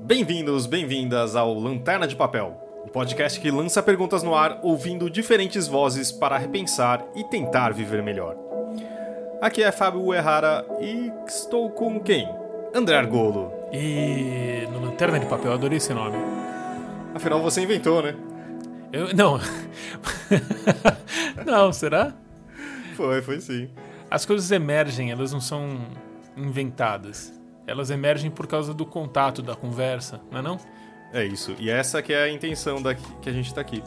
Bem-vindos, bem-vindas ao Lanterna de Papel, o um podcast que lança perguntas no ar ouvindo diferentes vozes para repensar e tentar viver melhor. Aqui é Fábio Uehara e estou com quem? André Argolo. E no Lanterna de Papel, adorei esse nome. Afinal, você inventou, né? Eu, não. não, será? Foi, foi sim. As coisas emergem, elas não são inventadas. Elas emergem por causa do contato, da conversa, não é não? É isso. E essa que é a intenção da que a gente está aqui.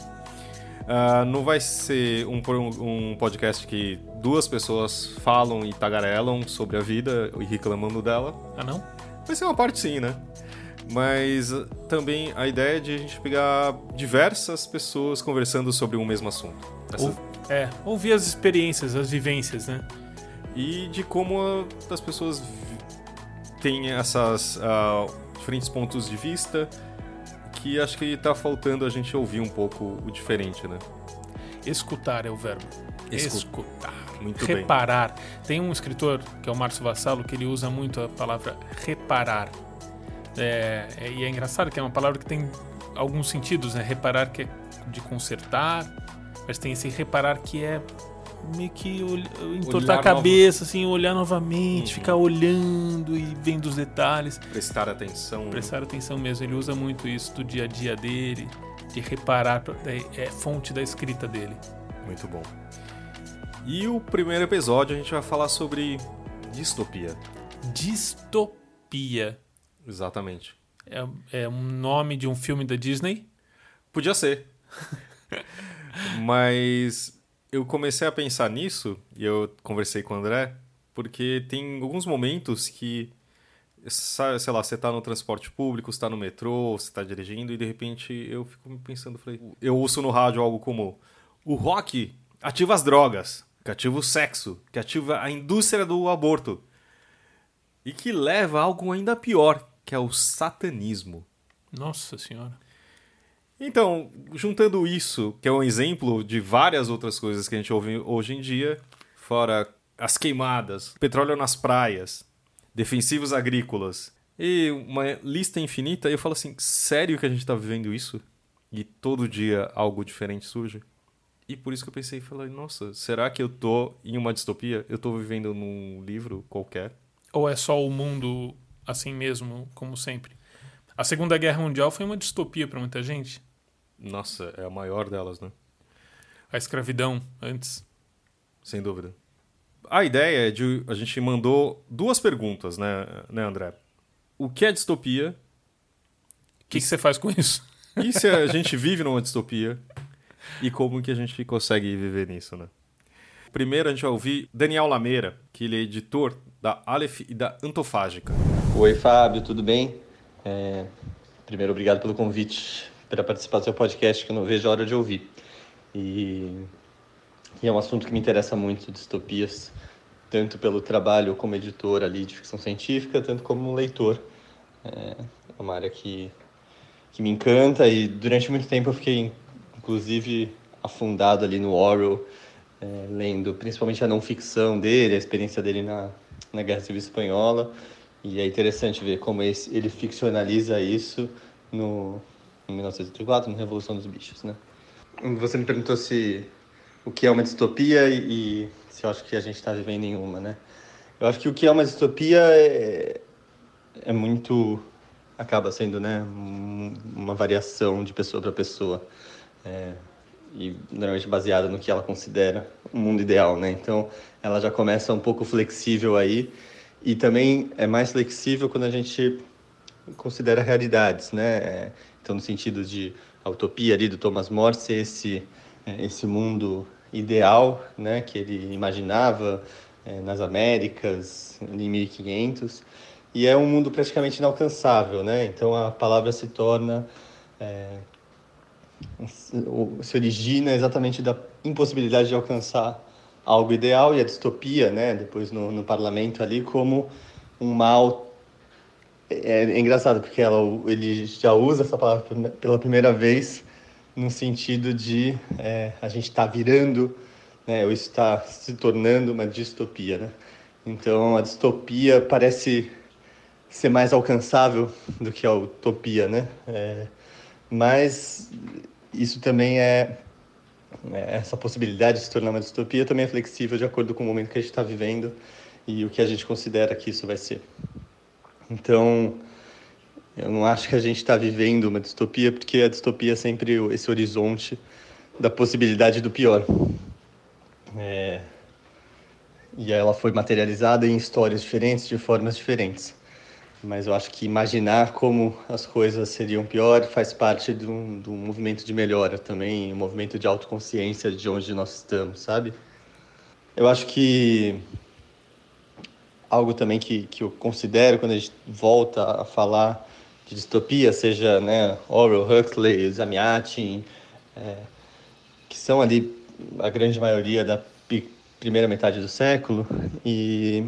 Uh, não vai ser um, um podcast que duas pessoas falam e tagarelam sobre a vida e reclamando dela. Ah, não? Vai ser uma parte sim, né? Mas também a ideia é de a gente pegar diversas pessoas conversando sobre um mesmo assunto. Essa... Ou, é, ouvir as experiências, as vivências, né? E de como as pessoas têm essas uh, diferentes pontos de vista que acho que está faltando a gente ouvir um pouco o diferente, né? Escutar é o verbo. Escutar. Escutar. Muito reparar. bem. Tem um escritor, que é o Márcio Vassalo, que ele usa muito a palavra reparar. É, é, e é engraçado que é uma palavra que tem alguns sentidos, né? Reparar que é de consertar, mas tem esse reparar que é meio que entortar a cabeça, assim, olhar novamente, uhum. ficar olhando e vendo os detalhes. Prestar atenção. Prestar atenção mesmo. Ele usa muito isso do dia a dia dele, de reparar, é, é fonte da escrita dele. Muito bom. E o primeiro episódio a gente vai falar sobre distopia. Distopia. Exatamente. É, é um nome de um filme da Disney? Podia ser. Mas eu comecei a pensar nisso e eu conversei com o André, porque tem alguns momentos que, sei lá, você está no transporte público, você tá no metrô, você está dirigindo e de repente eu fico pensando, falei, eu ouço no rádio algo como o rock ativa as drogas, que ativa o sexo, que ativa a indústria do aborto e que leva a algo ainda pior, que é o satanismo. Nossa Senhora. Então, juntando isso, que é um exemplo de várias outras coisas que a gente ouve hoje em dia, fora as queimadas, petróleo nas praias, defensivos agrícolas e uma lista infinita, eu falo assim: sério que a gente está vivendo isso? E todo dia algo diferente surge? E por isso que eu pensei, falei, nossa, será que eu tô em uma distopia? Eu tô vivendo num livro qualquer? Ou é só o mundo assim mesmo, como sempre. A Segunda Guerra Mundial foi uma distopia para muita gente. Nossa, é a maior delas, né? A escravidão antes. Sem dúvida. A ideia é de. A gente mandou duas perguntas, né, né André? O que é distopia? O que, que você faz com isso? E se a gente vive numa distopia? E como que a gente consegue viver nisso, né? Primeiro a gente vai ouvir Daniel Lameira, que ele é editor da Aleph e da Antofágica. Oi, Fábio, tudo bem? É... Primeiro, obrigado pelo convite para participar do seu podcast, que eu não vejo a hora de ouvir. E, e é um assunto que me interessa muito, distopias, tanto pelo trabalho como editor ali de ficção científica, tanto como leitor. É uma área que, que me encanta e durante muito tempo eu fiquei, inclusive, afundado ali no Orwell, é, lendo principalmente a não ficção dele, a experiência dele na, na Guerra Civil Espanhola. E é interessante ver como esse, ele ficcionaliza isso no, em 1984, na Revolução dos Bichos, né? Você me perguntou se o que é uma distopia e, e se eu acho que a gente está vivendo em uma, né? Eu acho que o que é uma distopia é, é muito acaba sendo, né, uma variação de pessoa para pessoa. É, e normalmente baseada no que ela considera o mundo ideal, né? Então, ela já começa um pouco flexível aí e também é mais flexível quando a gente considera realidades, né? Então, no sentido de a utopia ali do Thomas More ser esse esse mundo ideal, né, que ele imaginava é, nas Américas em 1500 e é um mundo praticamente inalcançável, né? Então a palavra se torna é, se origina exatamente da impossibilidade de alcançar algo ideal e a distopia, né, depois no, no parlamento ali, como um mal. É, é engraçado porque ela, ele já usa essa palavra pela primeira vez no sentido de é, a gente está virando, né, ou está se tornando uma distopia, né? Então a distopia parece ser mais alcançável do que a utopia, né? É, mas isso também é, é, essa possibilidade de se tornar uma distopia também é flexível de acordo com o momento que a gente está vivendo e o que a gente considera que isso vai ser. Então, eu não acho que a gente está vivendo uma distopia, porque a distopia é sempre esse horizonte da possibilidade do pior. É... E ela foi materializada em histórias diferentes, de formas diferentes. Mas eu acho que imaginar como as coisas seriam pior faz parte de um, de um movimento de melhora também, um movimento de autoconsciência de onde nós estamos, sabe? Eu acho que algo também que, que eu considero quando a gente volta a falar de distopia, seja né, Orwell, Huxley, Zamiatin, é, que são ali a grande maioria da primeira metade do século, e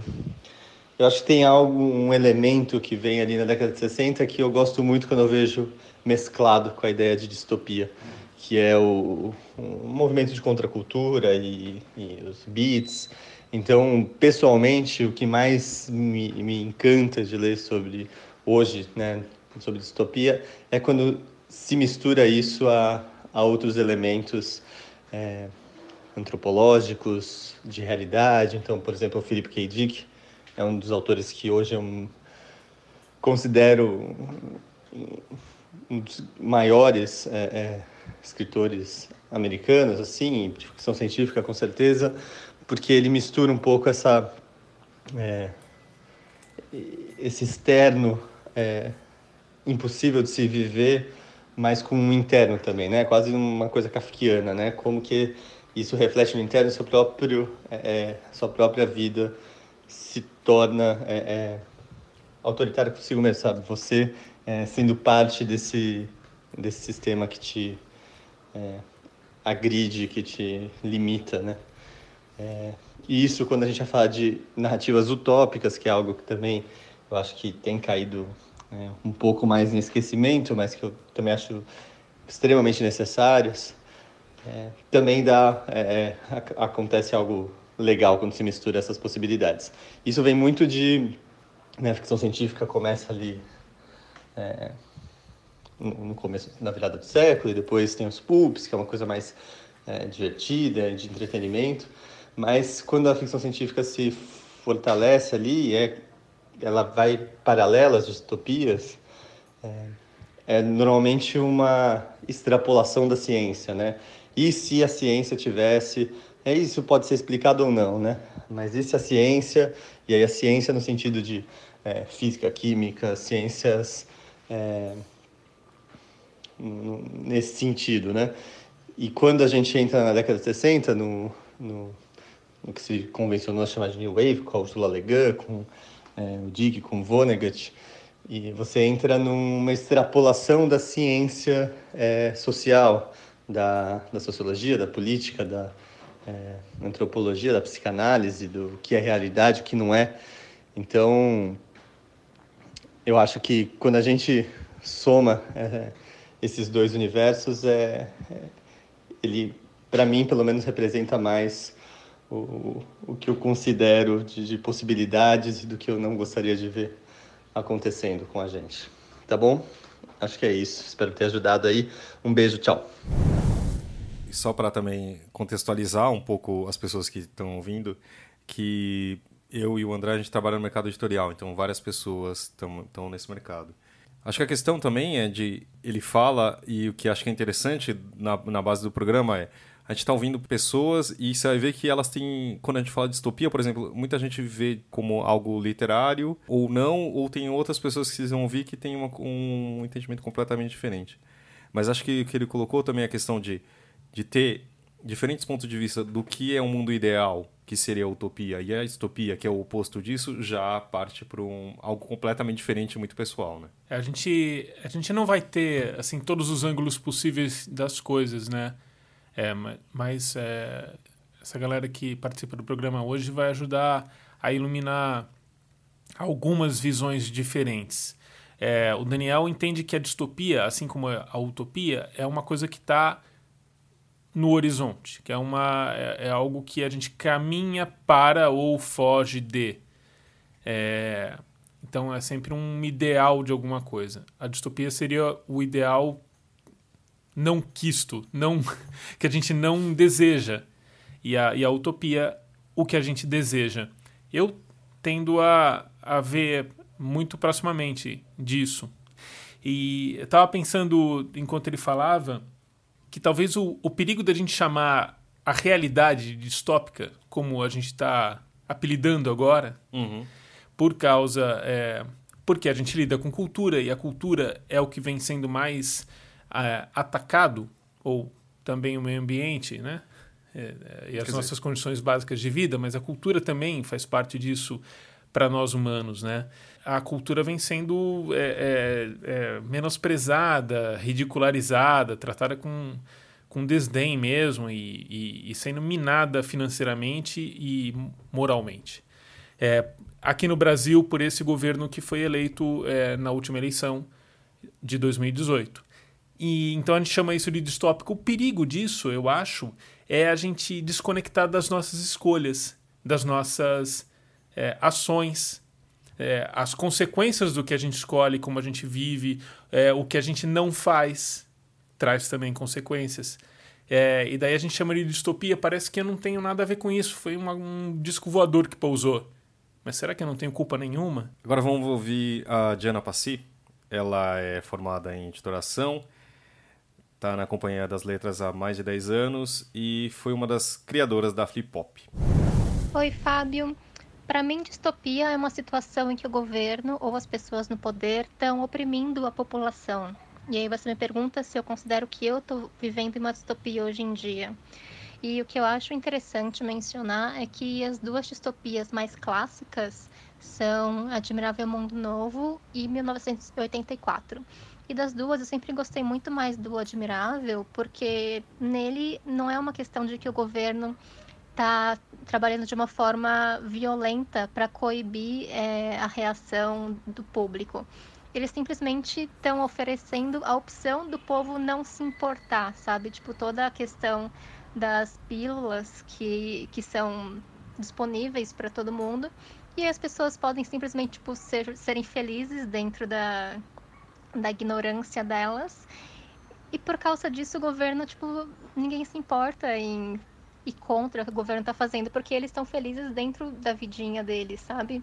eu acho que tem algo, um elemento que vem ali na década de 60 que eu gosto muito quando eu vejo mesclado com a ideia de distopia, que é o, o movimento de contracultura e, e os beats, então, pessoalmente, o que mais me, me encanta de ler sobre hoje, né, sobre distopia, é quando se mistura isso a, a outros elementos é, antropológicos, de realidade. Então, por exemplo, o Philip K. Dick é um dos autores que hoje eu considero um dos maiores é, é, escritores americanos, assim, ficção científica, com certeza, porque ele mistura um pouco essa é, esse externo é, impossível de se viver, mas com um interno também, né? Quase uma coisa kafkiana, né? Como que isso reflete no interno seu próprio é, é sua própria vida se torna é, é, autoritária consigo mesmo, sabe? Você sendo parte desse desse sistema que te agride, que te limita, né? É, e isso, quando a gente vai falar de narrativas utópicas, que é algo que também eu acho que tem caído é, um pouco mais em esquecimento, mas que eu também acho extremamente necessárias, é, também dá, é, é acontece algo legal quando se mistura essas possibilidades. Isso vem muito de né, a ficção científica começa ali é, no começo, na virada do século, e depois tem os pulps, que é uma coisa mais é, divertida, de entretenimento. Mas quando a ficção científica se fortalece ali, é, ela vai paralela às distopias, é, é normalmente uma extrapolação da ciência, né? E se a ciência tivesse, é isso pode ser explicado ou não, né? Mas e se a ciência, e aí a ciência no sentido de é, física, química, ciências é, nesse sentido, né? E quando a gente entra na década de 60, no, no o que se convencionou a chamar de New Wave, com a Ursula Le com é, o Dick, com Vonnegut, e você entra numa extrapolação da ciência é, social, da, da sociologia, da política, da é, antropologia, da psicanálise, do que é realidade, o que não é. Então, eu acho que quando a gente soma é, esses dois universos, é, é ele, para mim, pelo menos, representa mais o, o que eu considero de, de possibilidades e do que eu não gostaria de ver acontecendo com a gente. Tá bom? Acho que é isso. Espero ter ajudado aí. Um beijo, tchau. E só para também contextualizar um pouco as pessoas que estão ouvindo, que eu e o André a gente trabalha no mercado editorial, então várias pessoas estão nesse mercado. Acho que a questão também é de ele fala e o que acho que é interessante na, na base do programa é a gente está ouvindo pessoas e você vai ver que elas têm. Quando a gente fala de distopia, por exemplo, muita gente vê como algo literário ou não, ou tem outras pessoas que vão ouvir que têm uma, um entendimento completamente diferente. Mas acho que o que ele colocou também é a questão de, de ter diferentes pontos de vista do que é um mundo ideal, que seria a utopia, e a distopia, que é o oposto disso, já parte para um, algo completamente diferente muito pessoal, né? É, a, gente, a gente não vai ter, assim, todos os ângulos possíveis das coisas, né? É, mas é, essa galera que participa do programa hoje vai ajudar a iluminar algumas visões diferentes. É, o Daniel entende que a distopia, assim como a utopia, é uma coisa que está no horizonte, que é, uma, é, é, algo que a gente caminha para ou foge de. É, Então é sempre um ideal de alguma coisa. A distopia seria o ideal não quisto, não que a gente não deseja. E a, e a utopia, o que a gente deseja. Eu tendo a, a ver muito proximamente disso. E eu estava pensando, enquanto ele falava, que talvez o, o perigo da gente chamar a realidade distópica, como a gente está apelidando agora, Uhum. por causa. É, porque a gente lida com cultura e a cultura é o que vem sendo mais é, atacado, ou também o meio ambiente, né? É, é, e as Quer nossas dizer- condições básicas de vida, mas a cultura também faz parte disso para nós humanos, né? A cultura vem sendo é, é, é, menosprezada, ridicularizada, tratada com, com desdém mesmo e, e- e sendo minada financeiramente e moralmente. Aqui no Brasil, por esse governo que foi eleito na última eleição de 2018. E então a gente chama isso de distópico. O perigo disso, eu acho, é a gente desconectar das nossas escolhas, das nossas é, ações, é, as consequências do que a gente escolhe, como a gente vive, é, o que a gente não faz, traz também consequências. É, e daí a gente chama de distopia, parece que eu não tenho nada a ver com isso, foi uma- um disco voador que pousou. Mas será que eu não tenho culpa nenhuma? Agora vamos ouvir a Diana Passi. Ela é formada em editoração, está na Companhia das Letras há mais de 10 anos e foi uma das criadoras da Flip Pop. Oi, Fábio. Para mim, distopia é uma situação em que o governo ou as pessoas no poder estão oprimindo a população. E aí você me pergunta se eu considero que eu estou vivendo uma distopia hoje em dia. E o que eu acho interessante mencionar é que as duas distopias mais clássicas são Admirável Mundo Novo e 1984. E das duas eu sempre gostei muito mais do Admirável, porque nele não é uma questão de que o governo está trabalhando de uma forma violenta para coibir é, a reação do público. Eles simplesmente estão oferecendo a opção do povo não se importar, sabe? Tipo, toda a questão das pílulas que, que são disponíveis para todo mundo. E as pessoas podem simplesmente tipo, ser, serem felizes dentro da, da ignorância delas. E por causa disso, o governo, tipo, ninguém se importa em e contra o que o governo está fazendo, porque eles estão felizes dentro da vidinha deles, sabe?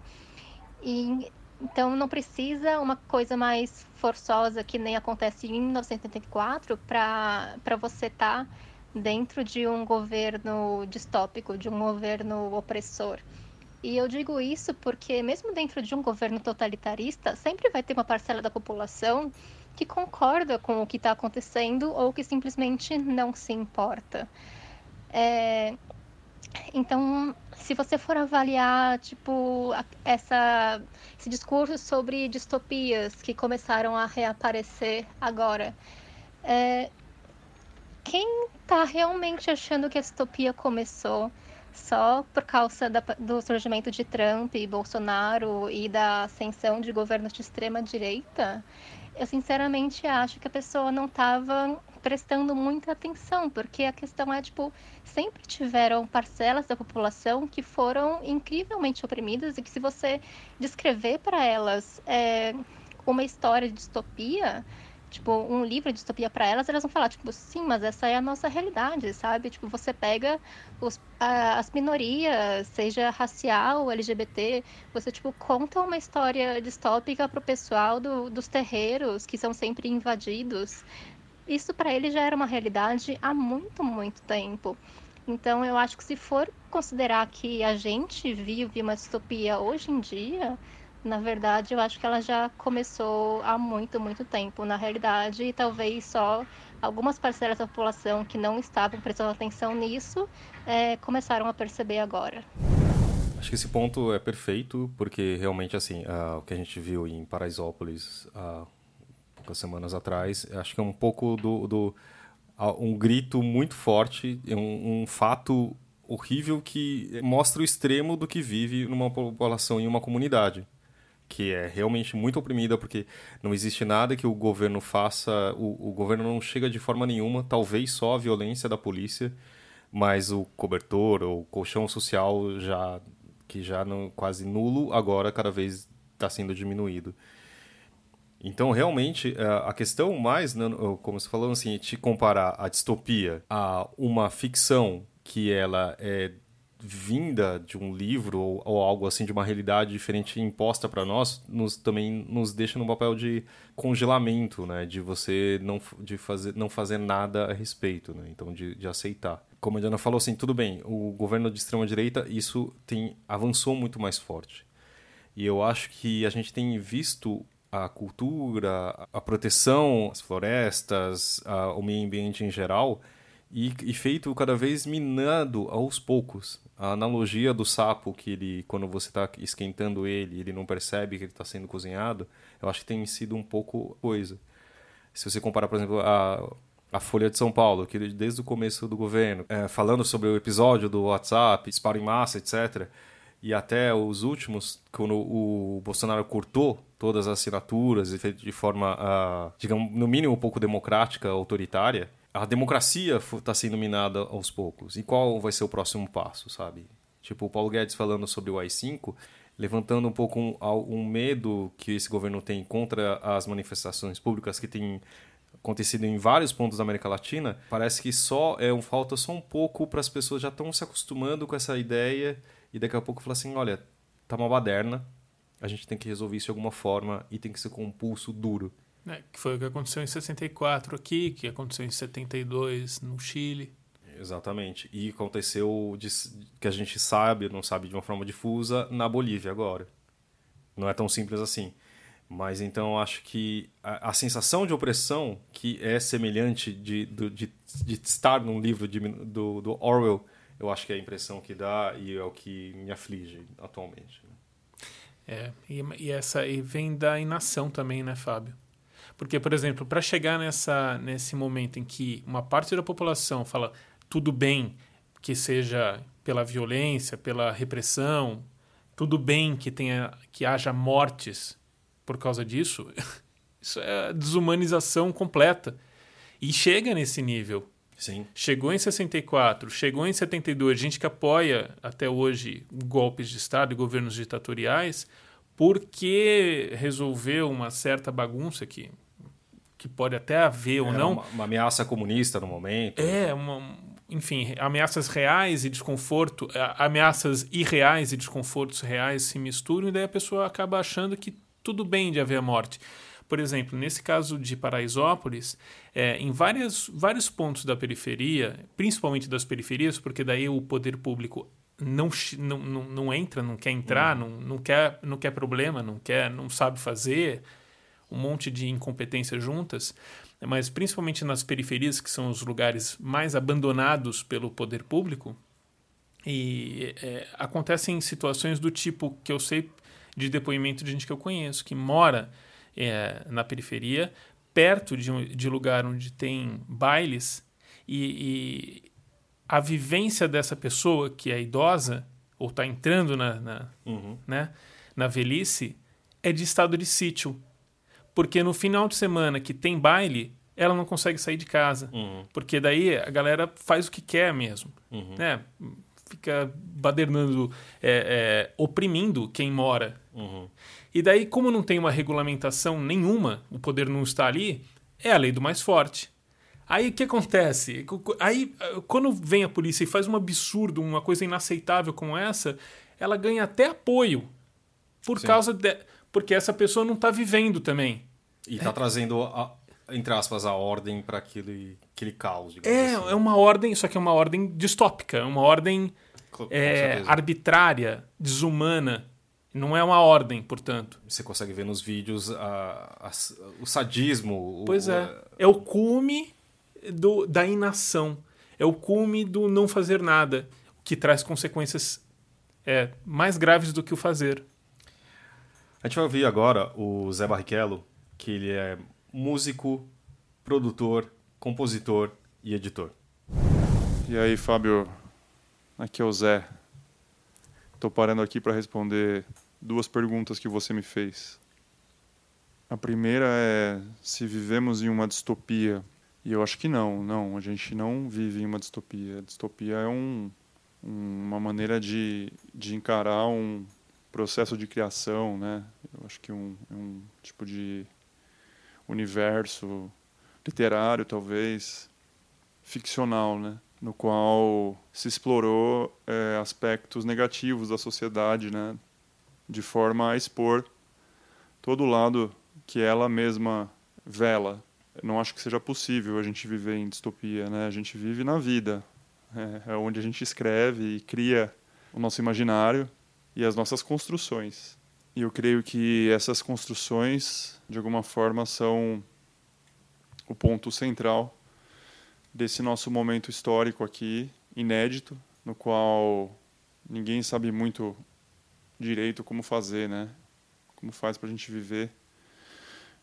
E então não precisa uma coisa mais forçosa que nem acontece em 1984 para você estar tá dentro de um governo distópico, de um governo opressor. E eu digo isso porque mesmo dentro de um governo totalitarista, sempre vai ter uma parcela da população que concorda com o que está acontecendo ou que simplesmente não se importa. É, então, se você for avaliar, tipo, essa, esse discurso sobre distopias que começaram a reaparecer agora, é, quem está realmente achando que a distopia começou só por causa da, do surgimento de Trump e Bolsonaro e da ascensão de governos de extrema direita? Eu sinceramente acho que a pessoa não estava prestando muita atenção, porque a questão é, tipo, sempre tiveram parcelas da população que foram incrivelmente oprimidas e que se você descrever para elas é, uma história de distopia, tipo, um livro de distopia para elas, elas vão falar, tipo, sim, mas essa é a nossa realidade, sabe? Tipo, você pega os, a, as minorias, seja racial, LGBT, você, tipo, conta uma história distópica pro pessoal do, dos terreiros que são sempre invadidos. Isso para ele já era uma realidade há muito, muito tempo. Então, eu acho que se for considerar que a gente vive uma distopia hoje em dia, na verdade, eu acho que ela já começou há muito, muito tempo. Na realidade, e talvez só algumas parcelas da população que não estavam prestando atenção nisso é, começaram a perceber agora. Acho que esse ponto é perfeito, porque realmente, assim, uh, o que a gente viu em Paraisópolis há poucas semanas atrás, acho que é um pouco do. do uh, um grito muito forte, um, um fato horrível que mostra o extremo do que vive numa população em uma comunidade que é realmente muito oprimida, porque não existe nada que o governo faça, o, o, governo não chega de forma nenhuma, talvez só a violência da polícia, mas o cobertor ou colchão social já que já não quase nulo, agora cada vez está sendo diminuído. Então, realmente, é, a questão mais, né, como você falou, assim, te comparar a distopia a uma ficção que ela é vinda de um livro ou, ou, algo assim de uma realidade diferente imposta para nós nos também nos deixa no papel de congelamento né? De você não de fazer não fazer nada a respeito né? Então de, de aceitar. Como a Diana falou assim tudo bem o governo de extrema direita isso tem avançou muito mais forte. E eu acho que a gente tem visto a cultura a proteção as florestas a, o meio ambiente em geral e, e, feito cada vez minando aos poucos. A analogia do sapo, que ele, quando você está esquentando ele, ele não percebe que ele está sendo cozinhado, eu acho que tem sido um pouco coisa. Se você comparar, por exemplo, a, a Folha de São Paulo, que desde o começo do governo, é, falando sobre o episódio do WhatsApp, disparo em massa, etc., e até os últimos, quando o Bolsonaro cortou todas as assinaturas e feito de forma, uh, digamos, no mínimo um pouco democrática, autoritária, a democracia está sendo minada aos poucos. E qual vai ser o próximo passo, sabe? Tipo, o Paulo Guedes falando sobre o AI-5, levantando um pouco um, um, medo que esse governo tem contra as manifestações públicas que tem acontecido em vários pontos da América Latina, parece que só é um falta só um pouco para as pessoas já estão se acostumando com essa ideia e daqui a pouco falar assim, olha, tá uma baderna, a gente tem que resolver isso de alguma forma e tem que ser com um pulso duro. É, que foi o que aconteceu em 64 aqui, que aconteceu em 72 no Chile. Exatamente. E aconteceu, de, que a gente sabe, não sabe de uma forma difusa, na Bolívia agora. Não é tão simples assim. Mas então acho que a, a sensação de opressão, que é semelhante de, de, de, de estar num livro de, do, do, Orwell, eu acho que é a impressão que dá e é o que me aflige atualmente. Né? É, e, e essa e vem da inação também, né, Fábio? Porque, por exemplo, para chegar nessa, nesse momento em que uma parte da população fala tudo bem que seja pela violência, pela repressão, tudo bem que tenha que haja mortes por causa disso, isso é desumanização completa. E chega nesse nível. Sim. Chegou em 64, chegou em 72, gente que apoia até hoje golpes de Estado e governos ditatoriais, porque resolveu uma certa bagunça que que pode até haver ou não. Uma, uma, ameaça comunista no momento. É, uma, enfim, ameaças reais e desconforto, ameaças irreais e desconfortos reais se misturam e daí a pessoa acaba achando que tudo bem de haver a morte. Por exemplo, nesse caso de Paraisópolis, é, em várias, vários pontos da periferia, principalmente das periferias, porque daí o poder público não, não, não, não entra, não quer entrar, uhum. não, não, quer, não quer problema, não quer, não sabe fazer, um monte de incompetências juntas, mas principalmente nas periferias, que são os lugares mais abandonados pelo poder público, e é, acontecem situações do tipo que eu sei de depoimento de gente que eu conheço, que mora é, na periferia, perto de, um, de lugar onde tem bailes, e, e, a vivência dessa pessoa que é idosa, ou está entrando na, na, uhum. né, na velhice, é de estado de sítio porque no final de semana que tem baile, ela não consegue sair de casa. Uhum. Porque daí a galera faz o que quer mesmo. Uhum. Né? Fica badernando, é, é, oprimindo quem mora. Uhum. E daí, como não tem uma regulamentação nenhuma, o poder não está ali, é a lei do mais forte. Aí o que acontece? Aí, quando vem a polícia e faz um absurdo, uma coisa inaceitável como essa, ela ganha até apoio por Sim. causa de porque essa pessoa não está vivendo também. E está é. trazendo, a, entre aspas, a ordem para aquele, aquele caos. É, assim. é uma ordem, só que é uma ordem distópica, é uma ordem é, arbitrária, desumana. Não é uma ordem, portanto. Você consegue ver nos vídeos a, a, o sadismo. Pois o, é. É o cume do, da inação. É o cume do não fazer nada, que traz consequências é, mais graves do que o fazer. A gente vai ouvir agora o Zé Barrichello, que ele é músico, produtor, compositor e editor. E aí, Fábio? Aqui é o Zé. Estou parando aqui para responder duas perguntas que você me fez. A primeira é se vivemos em uma distopia. E eu acho que não, não. A gente não vive em uma distopia. A distopia é um, uma maneira de, de encarar um, processo de criação, né? Eu acho que um, um tipo de universo literário, talvez, ficcional, né? No qual se explorou é, aspectos negativos da sociedade, né? De forma a expor todo o lado que ela mesma vela. Não acho que seja possível a gente viver em distopia, né? A gente vive na vida, é, é onde a gente escreve e cria o nosso imaginário e as nossas construções. E eu creio que essas construções, de alguma forma, são o ponto central desse nosso momento histórico aqui, inédito, no qual ninguém sabe muito direito como fazer, né? Como faz para a gente viver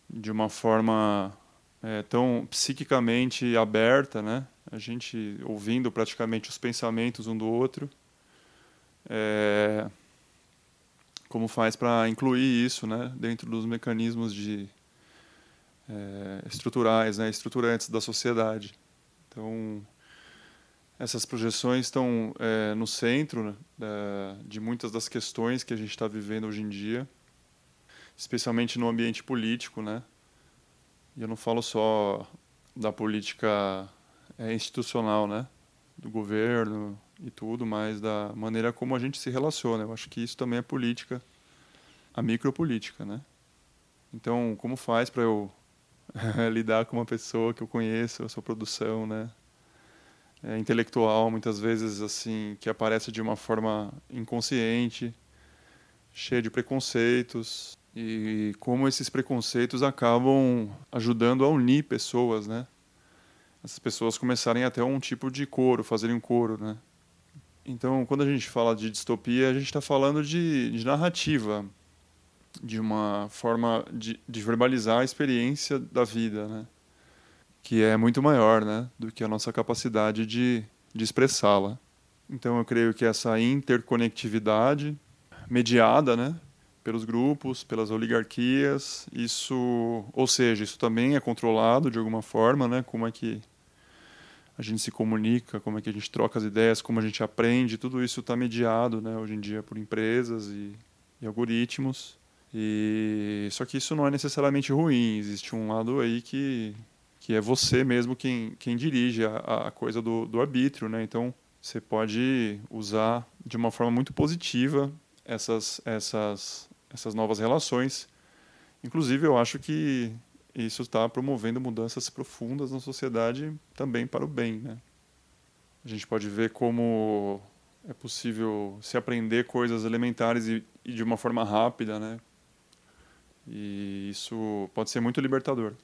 de uma forma é, tão psiquicamente aberta, né? A gente ouvindo praticamente os pensamentos um do outro. É, como faz para incluir isso, né? Dentro dos mecanismos de é, estruturais, né? Estruturantes da sociedade. Então essas projeções estão é, no centro né, de muitas das questões que a gente está vivendo hoje em dia especialmente no ambiente político, né? E eu não falo só da política é, institucional, né? Do governo e tudo, mas da maneira como a gente se relaciona. Eu acho que isso também é política, a micropolítica, né? Então, como faz para eu lidar com uma pessoa que eu conheço, a sua produção, né? É, intelectual, muitas vezes assim, que aparece de uma forma inconsciente, cheia de preconceitos, e como esses preconceitos acabam ajudando a unir pessoas, né? Essas pessoas começarem até um tipo de coro, fazerem um coro, né? Então, quando a gente fala de distopia, a gente está falando de, de, narrativa, de uma forma de, de, verbalizar a experiência da vida, né? Que é muito maior, né? Do que a nossa capacidade de, de expressá-la. Então, eu creio que essa interconectividade mediada, né? pelos grupos, pelas oligarquias. Isso, ou seja, isso também é controlado de alguma forma, né? Como é que a gente se comunica, como é que a gente troca as ideias, como a gente aprende, tudo isso está mediado, né? Hoje em dia por empresas e, e algoritmos. E só que isso não é necessariamente ruim. Existe um lado aí que que é você mesmo quem quem dirige a, a coisa do, do arbítrio, né? Então você pode usar de uma forma muito positiva essas essas essas novas relações. Inclusive, eu acho que isso está promovendo mudanças profundas na sociedade também para o bem. Né? A gente pode ver como é possível se aprender coisas elementares e, e de uma forma rápida, né? E isso pode ser muito libertador.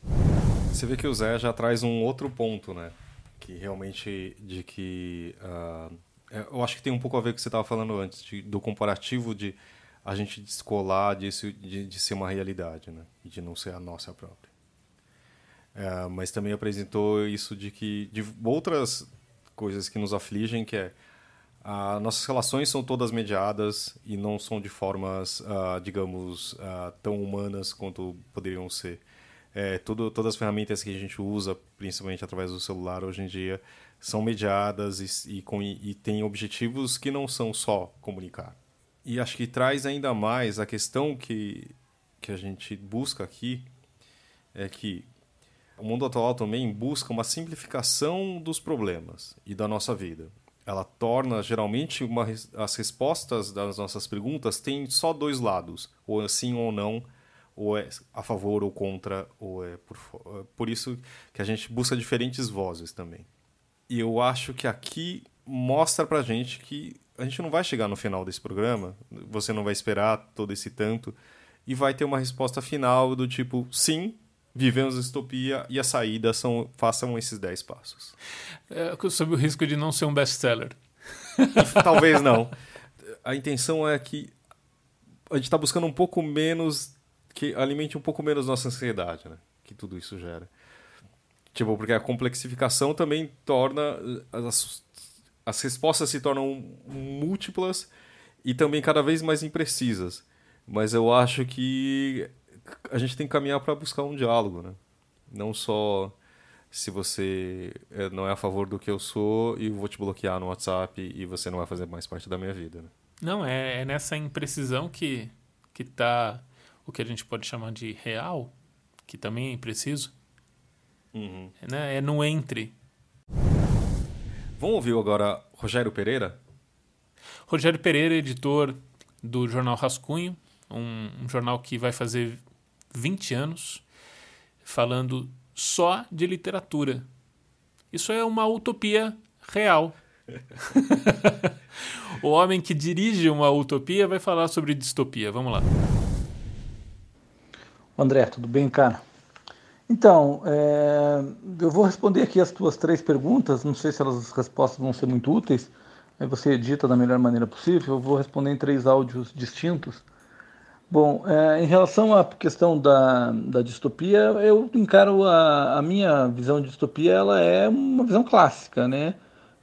Você vê que o Zé já traz um outro ponto, né? Que realmente de que uh, eu acho que tem um pouco a ver com o que você estava falando antes de, do comparativo de a gente descolar disso de, de ser uma realidade, né? E de não ser a nossa própria. É, mas também apresentou isso de que de outras coisas que nos afligem, que é a, nossas relações são todas mediadas e não são de formas, uh, digamos, uh, tão humanas quanto poderiam ser. É, tudo, todas as ferramentas que a gente usa, principalmente através do celular hoje em dia, são mediadas e, e, com, e têm objetivos que não são só comunicar. E acho que traz ainda mais a questão que, que a gente busca aqui, é que o mundo atual também busca uma simplificação dos problemas e da nossa vida. Ela torna, geralmente, uma, as respostas das nossas perguntas têm só dois lados, ou é sim ou não, ou é a favor ou contra, ou é por, por isso que a gente busca diferentes vozes também. E eu acho que aqui mostra pra gente que a gente não vai chegar no final desse programa, você não vai esperar todo esse tanto, e vai ter uma resposta final do tipo, sim, vivemos distopia e a saída são façam esses 10 passos. É, sob o risco de não ser um best-seller. Talvez não. A intenção é que a gente está buscando um pouco menos, que alimente um pouco menos nossa ansiedade, né? Que tudo isso gera. Tipo, porque a complexificação também torna as, as respostas se tornam múltiplas e também cada vez mais imprecisas. Mas eu acho que a gente tem que caminhar para buscar um diálogo, né? Não só se você eh, não é a favor do que eu sou e vou te bloquear no WhatsApp e você não vai fazer mais parte da minha vida. Né? Não, é, é nessa imprecisão que que está o que a gente pode chamar de real, que também é impreciso. Uhum. É, né? é no entre. Vamos ouvir agora Rogério Pereira? Rogério Pereira, editor do jornal Rascunho, um, um jornal que vai fazer 20 anos, falando só de literatura. Isso é uma utopia real. o homem que dirige uma utopia vai falar sobre distopia. Vamos lá. André, tudo bem, cara? Então, é, eu vou responder aqui as tuas três perguntas. Não sei se elas, as respostas vão ser muito úteis. Aí você edita da melhor maneira possível. Eu vou responder em três áudios distintos. Bom, é, em relação à questão da, da distopia, eu encaro a, a minha visão de distopia, ela é uma visão clássica, né?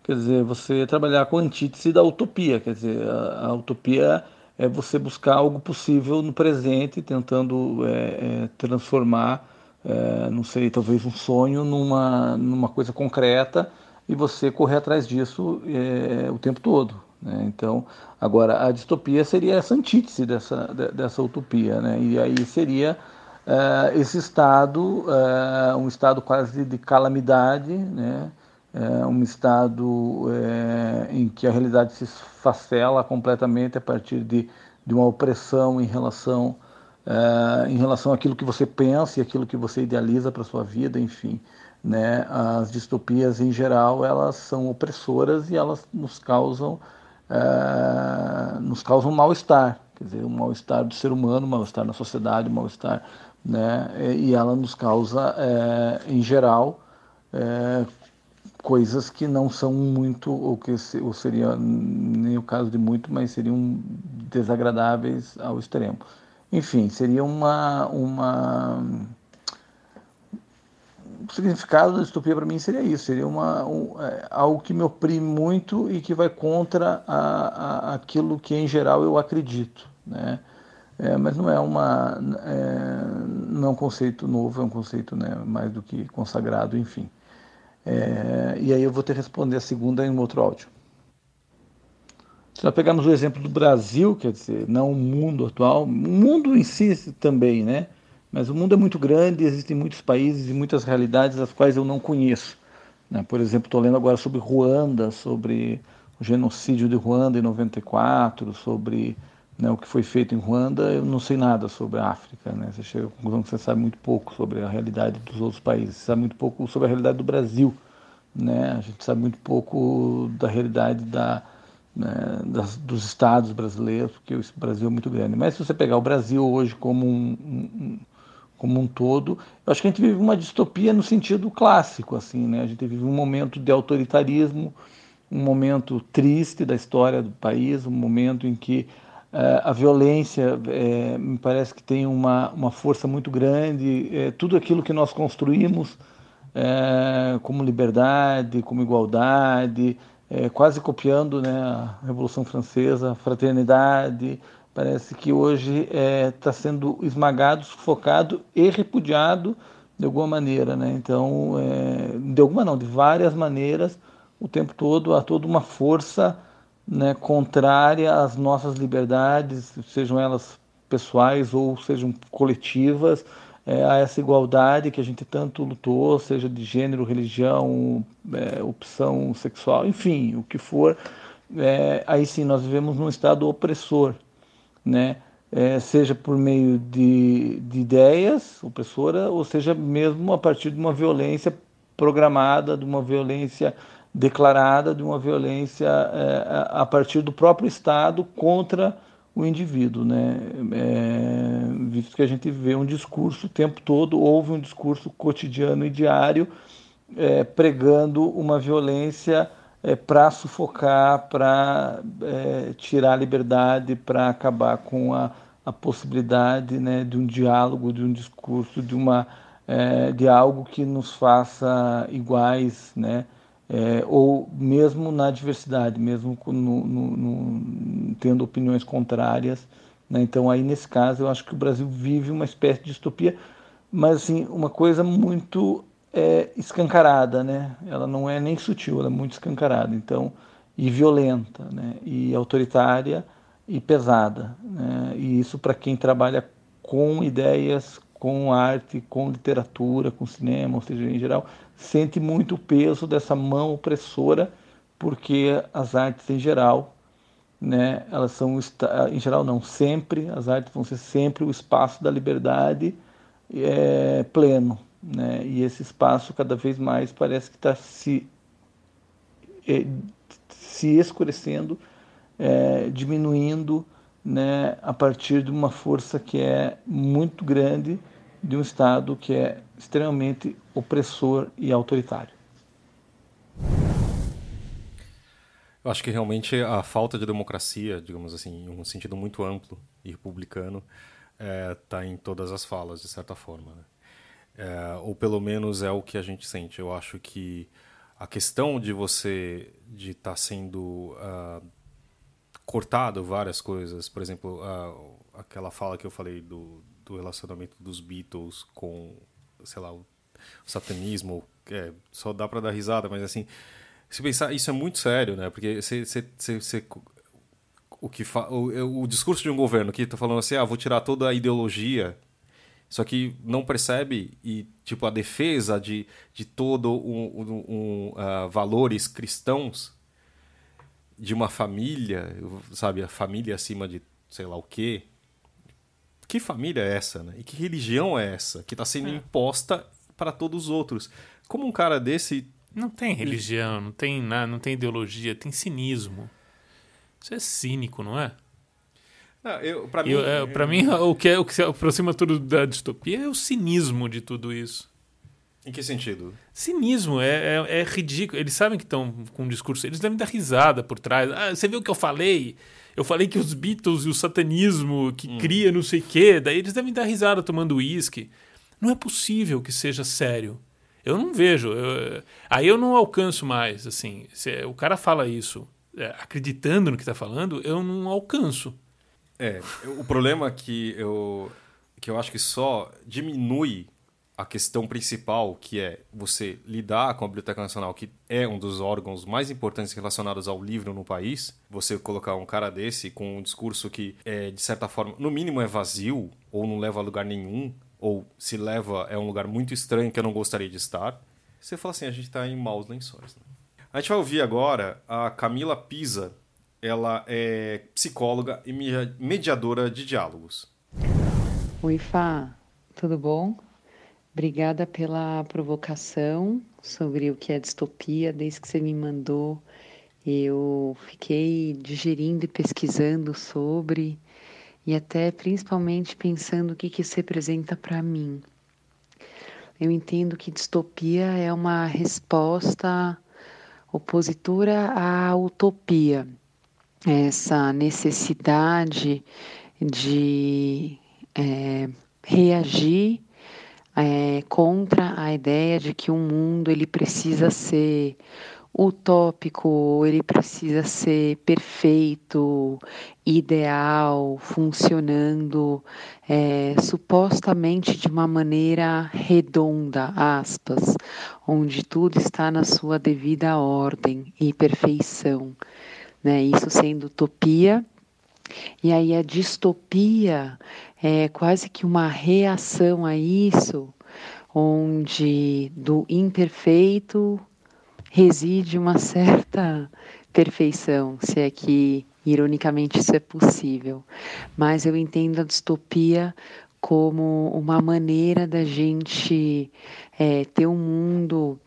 Quer dizer, você trabalhar com a antítese da utopia, quer dizer, a, a utopia é você buscar algo possível no presente, tentando é, é, transformar, não sei, talvez um sonho numa, numa coisa concreta e você correr atrás disso o tempo todo. Né? Então, agora, a distopia seria essa antítese dessa, dessa utopia, né? e aí seria é, esse estado, é, um estado quase de calamidade, né? é, um estado em que a realidade se esfacela completamente a partir de, de uma opressão em relação em relação àquilo que você pensa e aquilo que você idealiza para sua vida, enfim, né? As distopias em geral elas são opressoras e elas nos causam é, nos causam mal estar, quer dizer, um mal estar do ser humano, um mal estar na sociedade, um mal estar, né? E ela nos causa é, em geral é, coisas que não são muito, ou que ou seria nem o caso de muito, mas seriam desagradáveis ao extremo. Enfim, seria uma, uma o significado da distopia para mim seria isso, seria uma, um, é, algo que me oprime muito e que vai contra a, a, aquilo que em geral eu acredito, né? É, mas não é uma é, não é um conceito novo, é um conceito né, mais do que consagrado, enfim. É, e aí eu vou ter que responder a segunda em um outro áudio. Se nós pegarmos o exemplo do Brasil, quer dizer, não o mundo atual, o mundo em si também, né? Mas o mundo é muito grande, existem muitos países e muitas realidades as quais eu não conheço. Né? Por exemplo, estou lendo agora sobre Ruanda, sobre o genocídio de Ruanda em 94, sobre né, o que foi feito em Ruanda. Eu não sei nada sobre a África. Né? Você chega à conclusão que você sabe muito pouco sobre a realidade dos outros países, você sabe muito pouco sobre a realidade do Brasil. Né? A gente sabe muito pouco da realidade da, né, das, dos estados brasileiros, porque o Brasil é muito grande. Mas se você pegar o Brasil hoje como um, um, como um todo, eu acho que a gente vive uma distopia no sentido clássico, assim, né? A gente vive um momento de autoritarismo, um momento triste da história do país, um momento em que uh, a violência uh, me parece que tem uma, uma força muito grande, uh, tudo aquilo que nós construímos como liberdade, como igualdade, quase copiando né, a Revolução Francesa, fraternidade, parece que hoje está é, tá sendo esmagado, sufocado e repudiado de alguma maneira. Né? Então, é, de alguma não, de várias maneiras, o tempo todo há toda uma força né, contrária às nossas liberdades, sejam elas pessoais ou sejam coletivas, é, a essa igualdade que a gente tanto lutou, seja de gênero, religião, é, opção sexual, enfim, o que for, é, aí sim nós vivemos num estado opressor, né? É, seja por meio de, de ideias opressora, ou seja mesmo a partir de uma violência programada, de uma violência declarada, de uma violência é, a partir do próprio Estado contra o indivíduo, né? É, visto que a gente vê um discurso o tempo todo, houve um discurso cotidiano e diário é, pregando uma violência é, para sufocar, para é, tirar a liberdade, para acabar com a, a possibilidade né, de um diálogo, de um discurso, de uma é, de algo que nos faça iguais, né? é, ou mesmo na diversidade, mesmo no, no, no, tendo opiniões contrárias. Né? Então, aí nesse caso, eu acho que o Brasil vive uma espécie de distopia, mas assim, uma coisa muito é, escancarada, né? Ela não é nem sutil, ela é muito escancarada, então e violenta, né? E autoritária e pesada. Né? E isso para quem trabalha com ideias, com arte, com literatura, com cinema, ou seja, em geral, sente muito o peso dessa mão opressora, porque as artes em geral, né, elas são em geral não sempre, as artes vão ser sempre o espaço da liberdade é, pleno, né? E esse espaço cada vez mais parece que está se é, se escurecendo, é, diminuindo, né, a partir de uma força que é muito grande de um Estado que é extremamente opressor e autoritário. Eu acho que realmente a falta de democracia, digamos assim, em um sentido muito amplo e republicano, está é, tá em todas as falas, de certa forma. Né? É, ou pelo menos é o que a gente sente. Eu acho que a questão de você de estar tá sendo uh, cortado várias coisas, por exemplo, uh, aquela fala que eu falei do, do relacionamento dos Beatles com, sei lá, o, satanismo, é, só dá para dar risada, mas assim, se pensar, isso é muito sério, né? Porque você o que fa... o, o discurso de um governo que está falando assim, ah, vou tirar toda a ideologia só que não percebe e tipo a defesa de, de todo um, um, um uh, valores cristãos de uma família sabe a família acima de sei lá o quê. Que família é essa né? E que religião é essa que está sendo é. imposta para todos os outros? Como um cara desse não tem religião não tem nada não tem ideologia tem cinismo. Isso é cínico não é pra mim, eu, é, mim o, que é, o que se aproxima tudo da distopia é o cinismo de tudo isso. Em que sentido? Cinismo, é, é, é ridículo. Eles sabem que estão com um discurso, eles devem dar risada por trás. Ah, você viu o que eu falei? Eu falei que os Beatles e o satanismo que hum. cria não sei o quê, daí eles devem dar risada tomando uísque. Não é possível que seja sério. Eu não vejo. Eu, aí eu não alcanço mais, assim. Se o cara fala isso é, acreditando no que está falando, eu não alcanço. É, o problema que eu, que eu acho que só diminui a questão principal, que é você lidar com a Biblioteca Nacional, que é um dos órgãos mais importantes relacionados ao livro no país, você colocar um cara desse com um discurso que, é, de certa forma, no mínimo é vazio, ou não leva a lugar nenhum, ou se leva é um lugar muito estranho que eu não gostaria de estar, você fala assim, a gente está em maus lençóis. Né? A gente vai ouvir agora a Camila Pisa, ela é psicóloga e mediadora de diálogos. Oi, Fá, tudo bom? Obrigada pela provocação sobre o que é distopia. Desde que você me mandou, eu fiquei digerindo e pesquisando sobre, e até principalmente pensando o que, que isso representa para mim. Eu entendo que distopia é uma resposta opositora à utopia essa necessidade de é, reagir é, contra a ideia de que o mundo ele precisa ser utópico, ele precisa ser perfeito, ideal, funcionando é, supostamente de uma maneira redonda, aspas, onde tudo está na sua devida ordem e perfeição né? Isso sendo utopia. E aí a distopia é quase que uma reação a isso, onde do imperfeito reside uma certa perfeição, se é que ironicamente isso é possível. Mas eu entendo a distopia como uma maneira da gente é, ter um mundo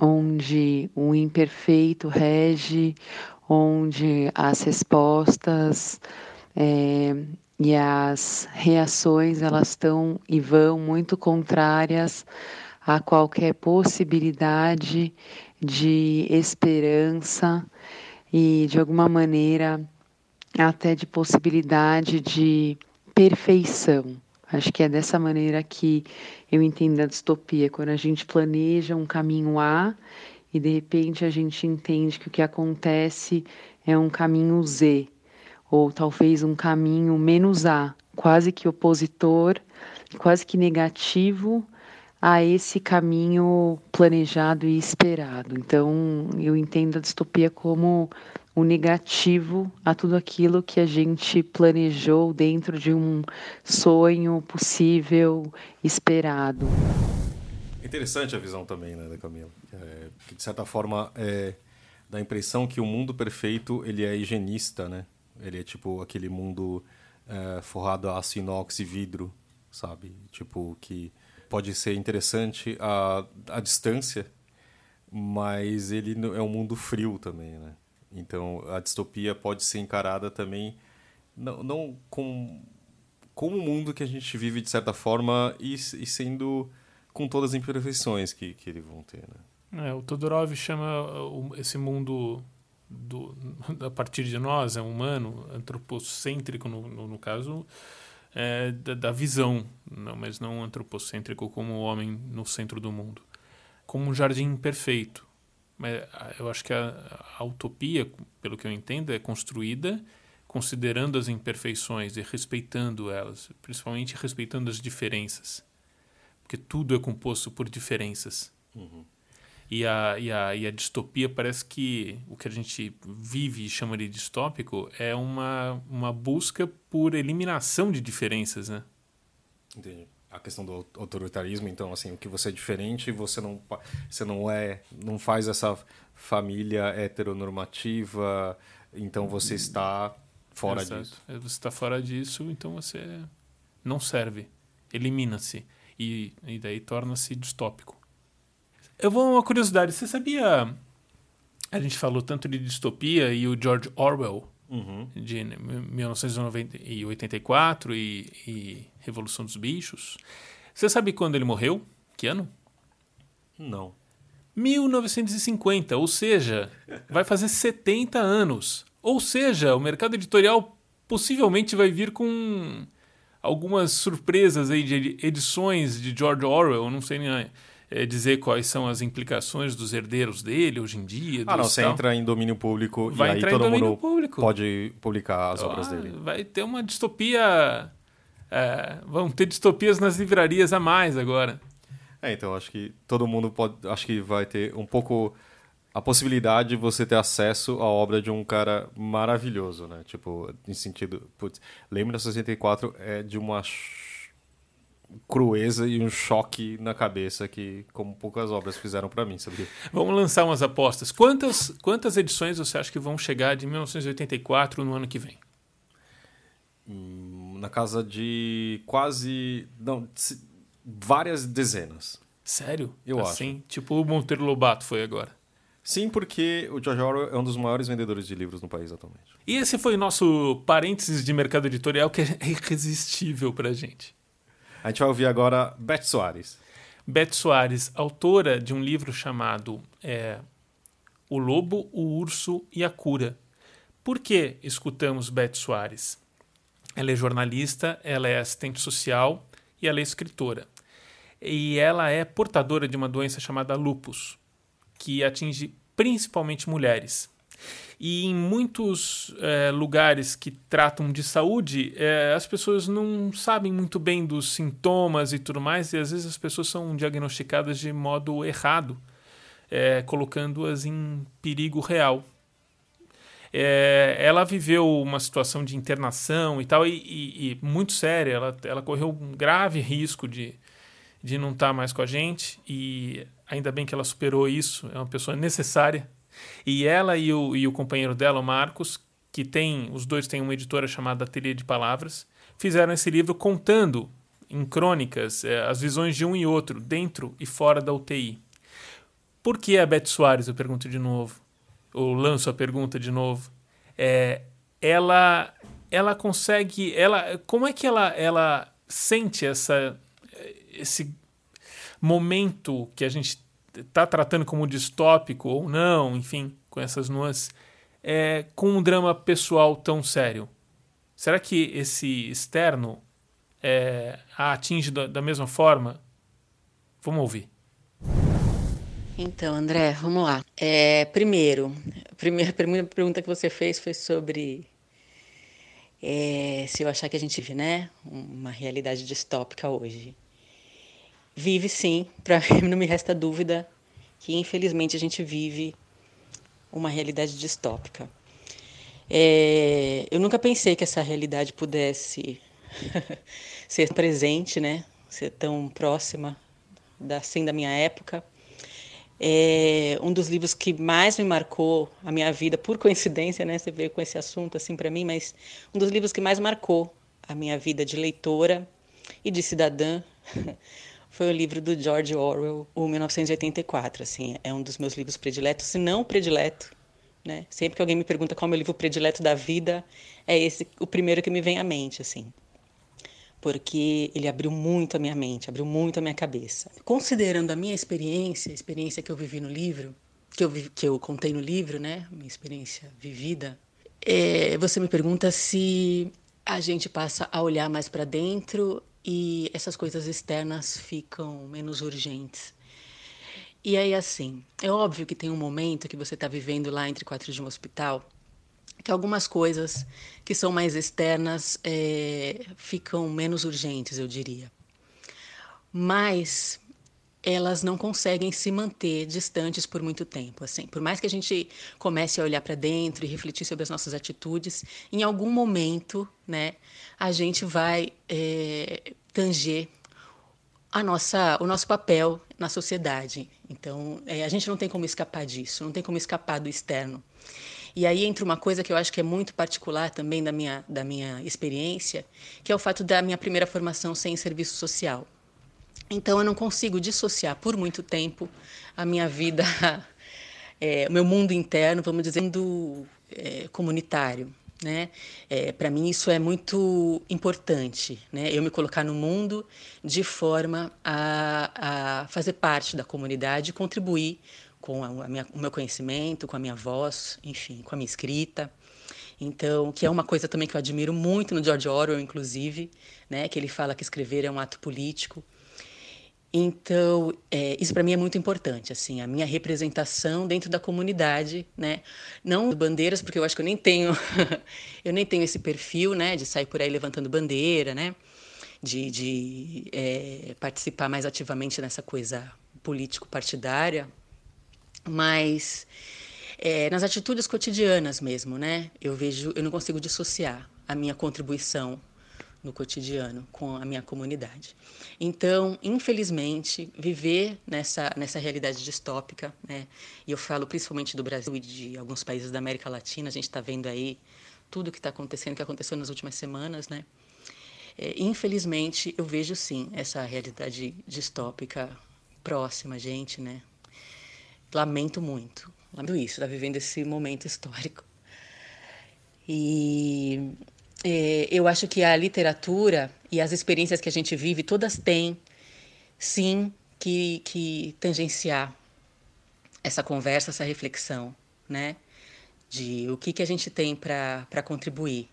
onde o imperfeito rege, onde as respostas é, e as reações elas estão e vão muito contrárias a qualquer possibilidade de esperança e de alguma maneira até de possibilidade de perfeição. Acho que é dessa maneira que eu entendo a distopia, quando a gente planeja um caminho A e de repente a gente entende que o que acontece é um caminho Z, ou talvez um caminho menos A, quase que opositor, quase que negativo a esse caminho planejado e esperado. Então, eu entendo a distopia como o negativo a tudo aquilo que a gente planejou dentro de um sonho possível, esperado. Interessante a visão também, né, da Camila. É, que de certa forma é, dá a impressão que o mundo perfeito ele é higienista, né? Ele é tipo aquele mundo é, forrado a aço inox e vidro, sabe? Tipo que pode ser interessante a, a distância, mas ele é um mundo frio também, né? Então a distopia pode ser encarada também não, não com como o mundo que a gente vive de certa forma e, e sendo com todas as imperfeições que, que eles vão ter, né? É, o Todorov chama esse mundo do, a partir de nós, é humano, antropocêntrico no, no, no caso, é, da, da, visão, não, mas não antropocêntrico como o homem no centro do mundo, como um jardim perfeito. Mas eu acho que a, a utopia, pelo que eu entendo, é construída considerando as imperfeições e respeitando elas, principalmente respeitando as diferenças, porque tudo é composto por diferenças. Uhum. E a, e, a, e a distopia parece que o que a gente vive e chama de distópico é uma, uma busca por eliminação de diferenças, né? Entendi. A questão do autoritarismo, então, assim, o que você é diferente, você não, você não é, não faz essa família heteronormativa, então você está fora Exato. disso. É, você está fora disso, então você não serve, elimina-se e, e daí torna-se distópico. Eu vou uma curiosidade. Você sabia? A gente falou tanto de distopia e o George Orwell, uhum. de 1984 e, e Revolução dos Bichos. Você sabe quando ele morreu? Que ano? Não. 1950, ou seja, vai fazer 70 anos. Ou seja, o mercado editorial possivelmente vai vir com algumas surpresas aí de edições de George Orwell, não sei nem é, dizer quais são as implicações dos herdeiros dele hoje em dia. Ah, não, você tal. entra em domínio público vai e aí todo mundo público. pode publicar as ah, obras dele. Vai ter uma distopia. É, vão ter distopias nas livrarias a mais agora. É, então acho que todo mundo pode. Acho que vai ter um pouco a possibilidade de você ter acesso à obra de um cara maravilhoso, né? Tipo, em sentido. Putz, lembra 64 é de uma crueza e um choque na cabeça que como poucas obras fizeram para mim, sabia? Vamos lançar umas apostas. Quantas quantas edições você acha que vão chegar de 1984 no ano que vem? Hum, na casa de quase não várias dezenas. Sério? Eu assim, acho. Tipo o Monteiro Lobato foi agora. Sim, porque o George Orwell é um dos maiores vendedores de livros no país atualmente. E esse foi o nosso parênteses de mercado editorial que é irresistível pra gente. A gente vai ouvir agora Beth Soares. Beth Soares, autora de um livro chamado é, O Lobo, o Urso e a Cura. Por que escutamos Beth Soares? Ela é jornalista, ela é assistente social e ela é escritora. E ela é portadora de uma doença chamada lupus, que atinge principalmente mulheres. E em muitos é, lugares que tratam de saúde, é, as pessoas não sabem muito bem dos sintomas e tudo mais, e às vezes as pessoas são diagnosticadas de modo errado, é, colocando-as em perigo real. Ela viveu uma situação de internação e tal, e, e, e, muito séria. Ela, ela correu um grave risco de, de não estar mais com a gente, e ainda bem que ela superou isso. É uma pessoa necessária e ela e o, e o companheiro dela, o Marcos, que tem, os dois têm uma editora chamada Ateliê de Palavras, fizeram esse livro contando em crônicas é, as visões de um e outro, dentro e fora da UTI. Por que a Beth Soares, eu pergunto de novo, ou lanço a pergunta de novo, é, ela, ela consegue, ela, como é que ela, ela sente essa, esse momento que a gente está tratando como distópico ou não, enfim, com essas nuances, é, com um drama pessoal tão sério? Será que esse externo é, a atinge da, da mesma forma? Vamos ouvir. Então, André, vamos lá. É, primeiro, a primeira, pergunta que você fez foi sobre é, se eu achar que a gente vive, né, uma realidade distópica hoje vive sim, para mim não me resta dúvida que infelizmente a gente vive uma realidade distópica. É, eu nunca pensei que essa realidade pudesse ser presente, né? Ser tão próxima da, assim, da minha época. É um dos livros que mais me marcou a minha vida, por coincidência, né? Você veio com esse assunto assim para mim, mas um dos livros que mais marcou a minha vida de leitora e de cidadã foi o livro do George Orwell, o 1984. Assim, é um dos meus livros prediletos, se não predileto. Né? Sempre que alguém me pergunta qual é o meu livro predileto da vida, é esse o primeiro que me vem à mente, assim porque ele abriu muito a minha mente, abriu muito a minha cabeça. Considerando a minha experiência, a experiência que eu vivi no livro, que eu, que eu contei no livro, né, minha experiência vivida, é, você me pergunta se a gente passa a olhar mais para dentro e essas coisas externas ficam menos urgentes. E aí, assim, é óbvio que tem um momento que você está vivendo lá entre quatro de um hospital que algumas coisas que são mais externas é, ficam menos urgentes, eu diria. Mas elas não conseguem se manter distantes por muito tempo. Assim, por mais que a gente comece a olhar para dentro e refletir sobre as nossas atitudes, em algum momento, né, a gente vai é, tanger a nossa, o nosso papel na sociedade. Então, é, a gente não tem como escapar disso, não tem como escapar do externo. E aí entra uma coisa que eu acho que é muito particular também da minha, da minha experiência, que é o fato da minha primeira formação sem serviço social. Então eu não consigo dissociar por muito tempo a minha vida, é, o meu mundo interno, vamos dizer, mundo é, comunitário. Né? É, Para mim isso é muito importante, né? Eu me colocar no mundo de forma a, a fazer parte da comunidade, contribuir com a minha, o meu conhecimento, com a minha voz, enfim, com a minha escrita. Então, que é uma coisa também que eu admiro muito no George Orwell, inclusive, né, que ele fala que escrever é um ato político. Então, é, isso para mim é muito importante, assim, a minha representação dentro da comunidade, né? Não bandeiras, porque eu acho que eu nem tenho, eu nem tenho esse perfil, né, de sair por aí levantando bandeira, né? De, de é, participar mais ativamente nessa coisa político-partidária, mas é, nas atitudes cotidianas mesmo, né? Eu vejo, eu não consigo dissociar a minha contribuição no cotidiano com a minha comunidade. Então, infelizmente, viver nessa nessa realidade distópica, né? E eu falo principalmente do Brasil e de alguns países da América Latina, a gente está vendo aí tudo que está acontecendo, que aconteceu nas últimas semanas, né? É, infelizmente, eu vejo sim essa realidade distópica próxima gente, né? Lamento muito. Lamento isso, estar tá vivendo esse momento histórico. E é, eu acho que a literatura e as experiências que a gente vive, todas têm, sim, que, que tangenciar essa conversa, essa reflexão, né? De o que, que a gente tem para contribuir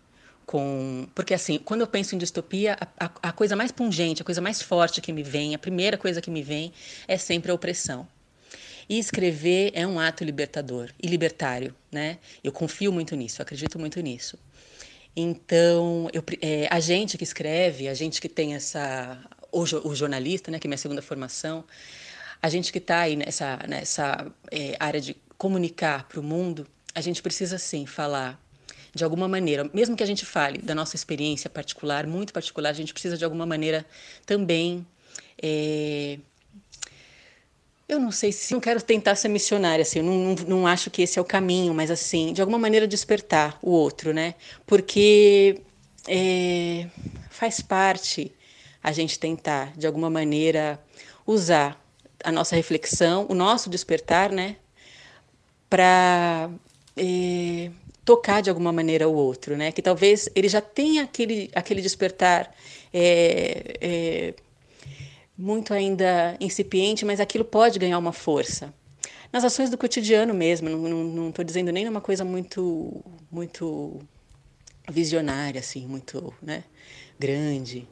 com. Porque, assim, quando eu penso em distopia, a, a, coisa mais pungente, a coisa mais forte que me vem, a primeira coisa que me vem é sempre a opressão. E escrever é um ato libertador e libertário, né? Eu confio muito nisso, acredito muito nisso. Então, eu, é, a gente que escreve, a gente que tem essa. O, o jornalista, né, que é minha segunda formação, a gente que está aí nessa, nessa é, área de comunicar para o mundo, a gente precisa sim falar de alguma maneira, mesmo que a gente fale da nossa experiência particular, muito particular, a gente precisa de alguma maneira também é, eu não sei se não quero tentar ser missionária, assim, eu não, não, não, acho que esse é o caminho, mas assim, de alguma maneira despertar o outro, né? Porque é, faz parte a gente tentar, de alguma maneira, usar a nossa reflexão, o nosso despertar, né? Para é, tocar de alguma maneira o outro, né? Que talvez ele já tenha aquele, aquele despertar. É, é muito ainda incipiente, mas aquilo pode ganhar uma força. Nas ações do cotidiano mesmo, não estou dizendo nem uma coisa muito, muito visionária, assim, muito né, grande.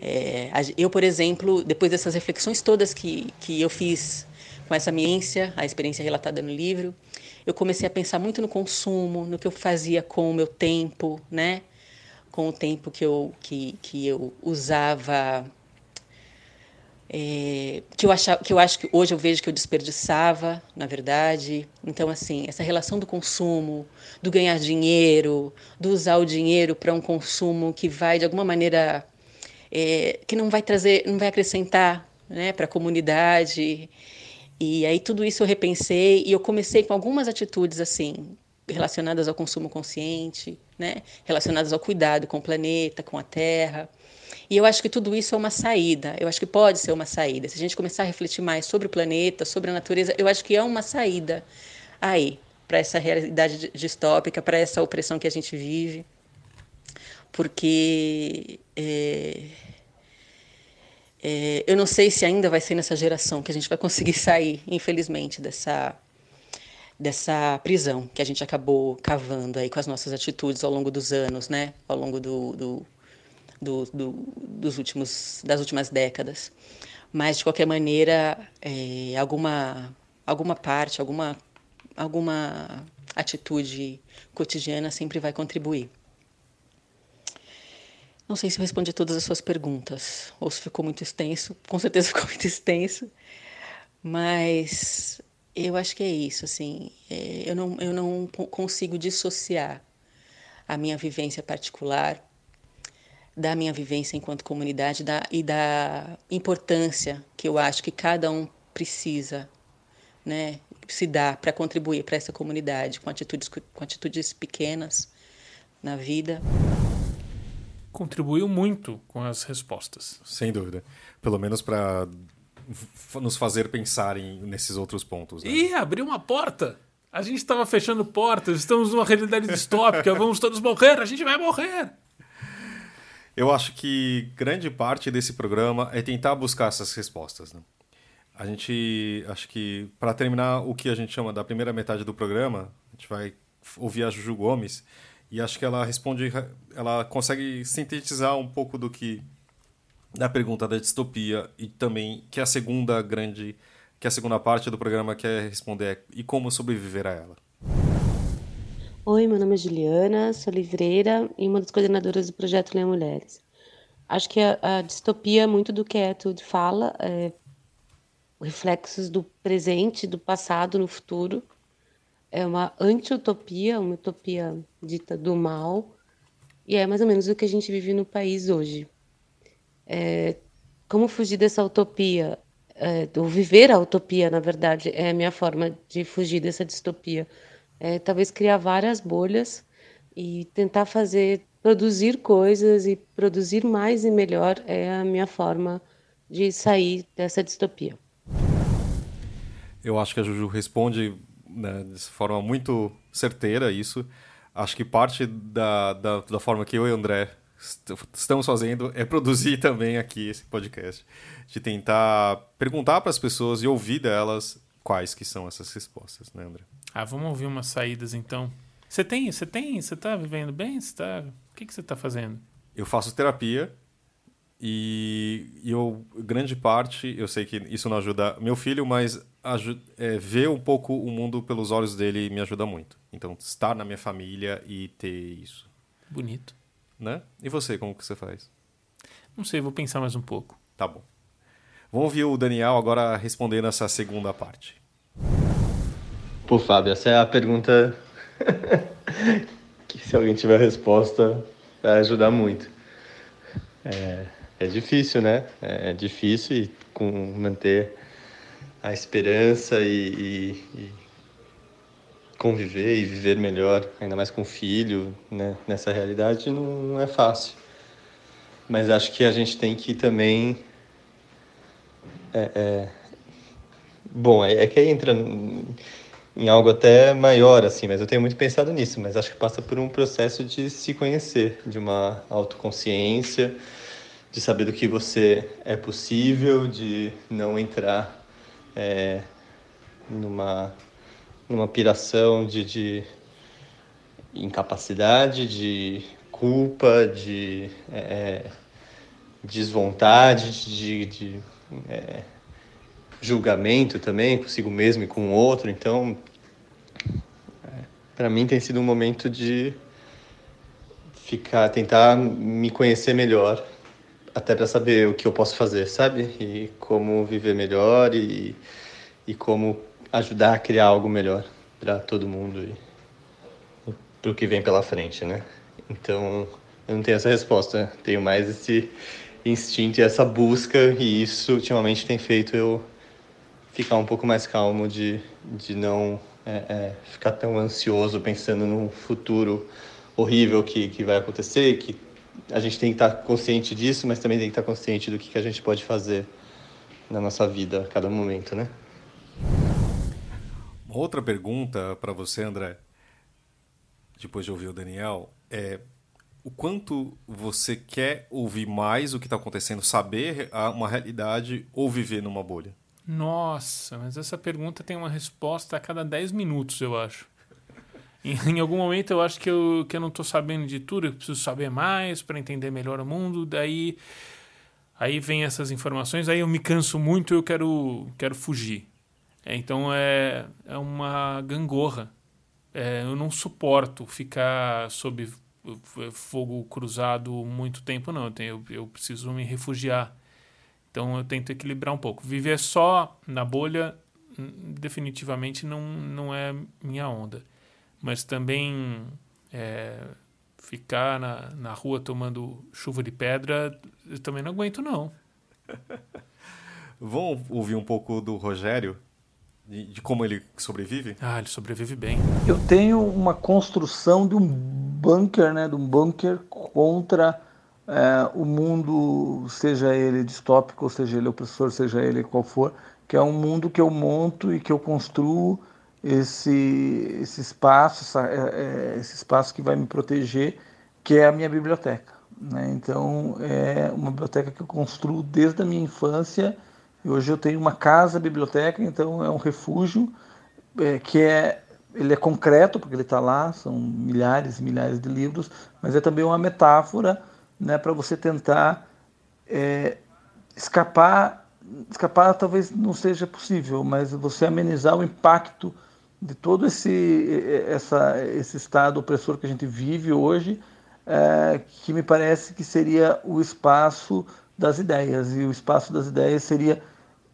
É, eu, por exemplo, depois dessas reflexões todas que, que eu fiz com essa experiência, a experiência relatada no livro, eu comecei a pensar muito no consumo, no que eu fazia com o meu tempo, né? Com o tempo que eu, que, que eu usava é, que, eu achava, que eu acho que hoje eu vejo que eu desperdiçava, na verdade. Então, assim, essa relação do consumo, do ganhar dinheiro, do usar o dinheiro para um consumo que vai, de alguma maneira, é, que não vai trazer, não vai acrescentar né, para a comunidade. E aí tudo isso eu repensei e eu comecei com algumas atitudes assim relacionadas ao consumo consciente, né, relacionadas ao cuidado com o planeta, com a terra. E eu acho que tudo isso é uma saída, eu acho que pode ser uma saída. Se a gente começar a refletir mais sobre o planeta, sobre a natureza, eu acho que é uma saída aí para essa realidade distópica, para essa opressão que a gente vive. Porque é, é, eu não sei se ainda vai ser nessa geração que a gente vai conseguir sair, infelizmente, dessa dessa prisão que a gente acabou cavando aí com as nossas atitudes ao longo dos anos, né? Ao longo do, do do, do, dos últimos, das últimas décadas. Mas, de qualquer maneira, é, alguma, alguma parte, alguma, alguma atitude cotidiana sempre vai contribuir. Não sei se eu respondi todas as suas perguntas, ou se ficou muito extenso. Com certeza ficou muito extenso. Mas eu acho que é isso, assim. É, eu, não, eu não consigo dissociar a minha vivência particular da minha vivência enquanto comunidade da, e da importância que eu acho que cada um precisa né, se dar para contribuir para essa comunidade com atitudes, com atitudes pequenas na vida. Contribuiu muito com as respostas. Sem dúvida. Pelo menos para nos fazer pensar em, nesses outros pontos. Né? E abriu uma porta! A gente estava fechando portas, estamos numa realidade distópica, vamos todos morrer, a gente vai morrer! Eu acho que grande parte desse programa é tentar buscar essas respostas. Né? A gente, acho que para terminar o que a gente chama da primeira metade do programa, a gente vai ouvir a Juju Gomes e acho que ela responde, ela consegue sintetizar um pouco do que da pergunta da distopia e também que a segunda grande, que a segunda parte do programa quer responder é e como sobreviver a ela. Oi, meu nome é Juliana, sou livreira e uma das coordenadoras do projeto Leia Mulheres. Acho que a, a distopia, muito do que a Tudo fala, é reflexos do presente, do passado no futuro. É uma anti-utopia, uma utopia dita do mal, e é mais ou menos o que a gente vive no país hoje. É, como fugir dessa utopia, é, ou viver a utopia, na verdade, é a minha forma de fugir dessa distopia é, talvez criar várias bolhas e tentar fazer, produzir coisas e produzir mais e melhor é a minha forma de sair dessa distopia. Eu acho que a Juju responde né, de forma muito certeira isso. Acho que parte da, da, da forma que eu e o André estamos fazendo é produzir também aqui esse podcast, de tentar perguntar para as pessoas e ouvir delas quais que são essas respostas, né, André? Ah, vamos ouvir umas saídas então. Você tem, você tem, você tá vivendo bem? Você tá, o que que você tá fazendo? Eu faço terapia e, e eu grande parte, eu sei que isso não ajuda meu filho, mas ajuda, é, ver um pouco o mundo pelos olhos dele me ajuda muito. Então, estar na minha família e ter isso. Bonito. Né? E você, como que você faz? Não sei, vou pensar mais um pouco. Tá bom. Vamos ouvir o Daniel agora respondendo essa segunda parte. Pô, Fábio, essa é a pergunta que se alguém tiver resposta vai ajudar muito. É, é difícil, né? É difícil e com manter a esperança e, e, e, conviver e viver melhor, ainda mais com filho, né? Nessa realidade não, não é fácil. Mas acho que a gente tem que também é, é... Bom, é, é que entra em algo até maior, assim, mas eu tenho muito pensado nisso, mas acho que passa por um processo de se conhecer, de uma autoconsciência, de saber do que você é possível, de não entrar é, numa, numa piração de, de incapacidade, de culpa, de é, desvontade, de, de é, julgamento também consigo mesmo e com o outro. Então, é, para mim tem sido um momento de ficar, tentar me conhecer melhor, até para saber o que eu posso fazer, sabe? E como viver melhor e, e como ajudar a criar algo melhor para todo mundo e, e para o que vem pela frente, né? Então, eu não tenho essa resposta, tenho mais esse instinto e essa busca e isso ultimamente tem feito eu ficar um pouco mais calmo de, de não é, é, ficar tão ansioso pensando no futuro horrível que, que vai acontecer, que a gente tem que estar consciente disso, mas também tem que estar consciente do que, que a gente pode fazer na nossa vida a cada momento, né? Outra pergunta para você, André, depois de ouvir o Daniel, é o quanto você quer ouvir mais o que está acontecendo, saber uma realidade ou viver numa bolha? Nossa, mas essa pergunta tem uma resposta a cada 10 minutos, eu acho. Em, em, algum momento eu acho que eu, que eu não estou sabendo de tudo, eu preciso saber mais para entender melhor o mundo, daí aí vem essas informações, aí eu me canso muito e eu quero, quero fugir. É, então é, é uma gangorra. É, eu não suporto ficar sob fogo cruzado muito tempo, não. Eu, tenho, eu, eu preciso me refugiar. Então eu tento equilibrar um pouco. Viver só na bolha hum, definitivamente não, não é minha onda mas também é, ficar na, na rua tomando chuva de pedra, eu também não aguento, não. Vamos ouvir um pouco do Rogério, de, de, como ele sobrevive? Ah, ele sobrevive bem. Eu tenho uma construção de um bunker, né, de um bunker contra é, o mundo, seja ele distópico, seja ele opressor, seja ele qual for, que é um mundo que eu monto e que eu construo esse, esse espaço, essa, é, é, esse espaço que vai me proteger, que é a minha biblioteca. Né? Então, é uma biblioteca que eu construo desde a minha infância. Hoje eu tenho uma casa biblioteca, então é um refúgio é, que é ele é concreto porque ele está lá, são milhares e milhares de livros, mas é também uma metáfora, né, para você tentar é, escapar, escapar talvez não seja possível, mas você amenizar o impacto de todo esse, essa, esse estado opressor que a gente vive hoje, é, que me parece que seria o espaço das ideias. E o espaço das ideias seria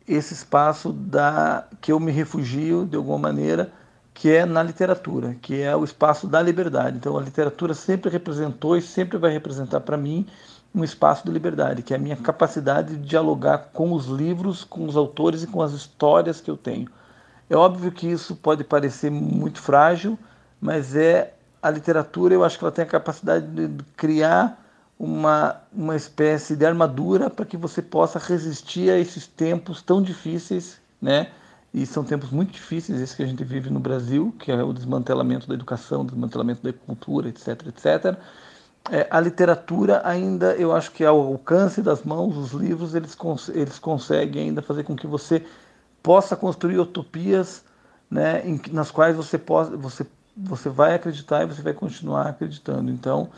esse espaço da que eu me refugio, de alguma maneira, que é na literatura, que é o espaço da liberdade. Então, a literatura sempre representou e sempre vai representar para mim um espaço de liberdade, que é a minha capacidade de dialogar com os livros, com os autores e com as histórias que eu tenho. É óbvio que isso pode parecer muito frágil, mas é a literatura, eu acho que ela tem a capacidade de criar uma, uma espécie de armadura para que você possa resistir a esses tempos tão difíceis, né? E são tempos muito difíceis esses que a gente vive no Brasil, que é o desmantelamento da educação, desmantelamento da cultura, etc, etc. É, a literatura ainda, eu acho que ao alcance das mãos, os livros, eles, cons eles conseguem ainda fazer com que você possa construir utopias né, em, nas quais você, possa, você, você vai acreditar e você vai continuar acreditando. Então,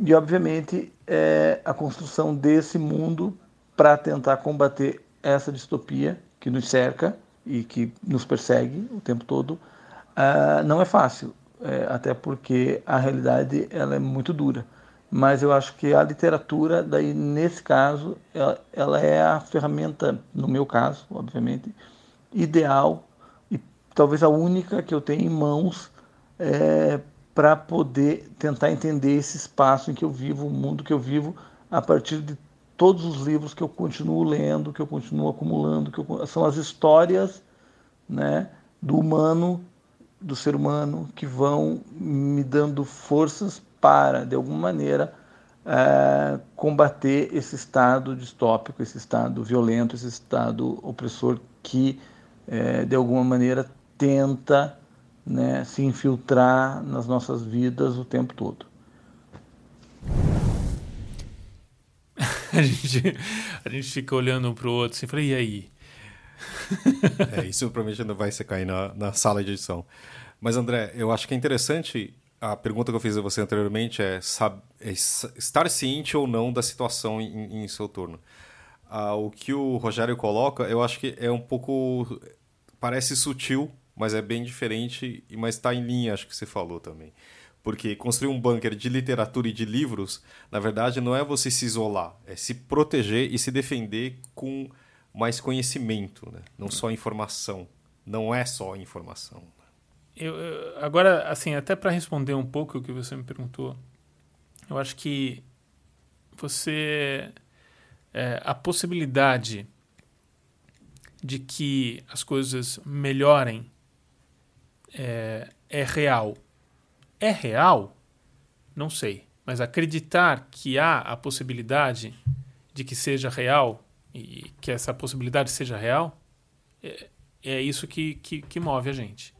e obviamente é a construção desse mundo para tentar combater essa distopia que nos cerca e que nos persegue o tempo todo uh, não é fácil, é, até porque a realidade ela é muito dura. Mas eu acho que a literatura, daí nesse caso, ela, ela é a ferramenta, no meu caso, obviamente, ideal e talvez a única que eu tenho em mãos é, para poder tentar entender esse espaço em que eu vivo, o mundo que eu vivo, a partir de todos os livros que eu continuo lendo, que eu continuo acumulando, que eu, são as histórias né, do humano, do ser humano, que vão me dando forças para, de alguma maneira, é, combater esse estado distópico, esse estado violento, esse estado opressor que é, de alguma maneira, tenta né, se infiltrar nas nossas vidas o tempo todo. a, gente, a gente fica olhando um para o outro assim, falei, e aí? é, isso provavelmente não vai ser cair na, na sala de edição. Mas, André, eu acho que é interessante. A pergunta que eu fiz a você anteriormente é, é estar ciente ou não da situação em, em seu turno. Ah, o que o Rogério coloca, eu acho que é um pouco. Parece sutil, mas é bem diferente, mas está em linha, acho que você falou também. Porque construir um bunker de literatura e de livros, na verdade, não é você se isolar, é se proteger e se defender com mais conhecimento, né? não só informação. Não é só informação. Eu, eu, agora, assim, até para responder um pouco o que você me perguntou, eu acho que você. É, a possibilidade de que as coisas melhorem é, é real. É real? Não sei. Mas acreditar que há a possibilidade de que seja real e que essa possibilidade seja real é, é isso que, que, que move a gente.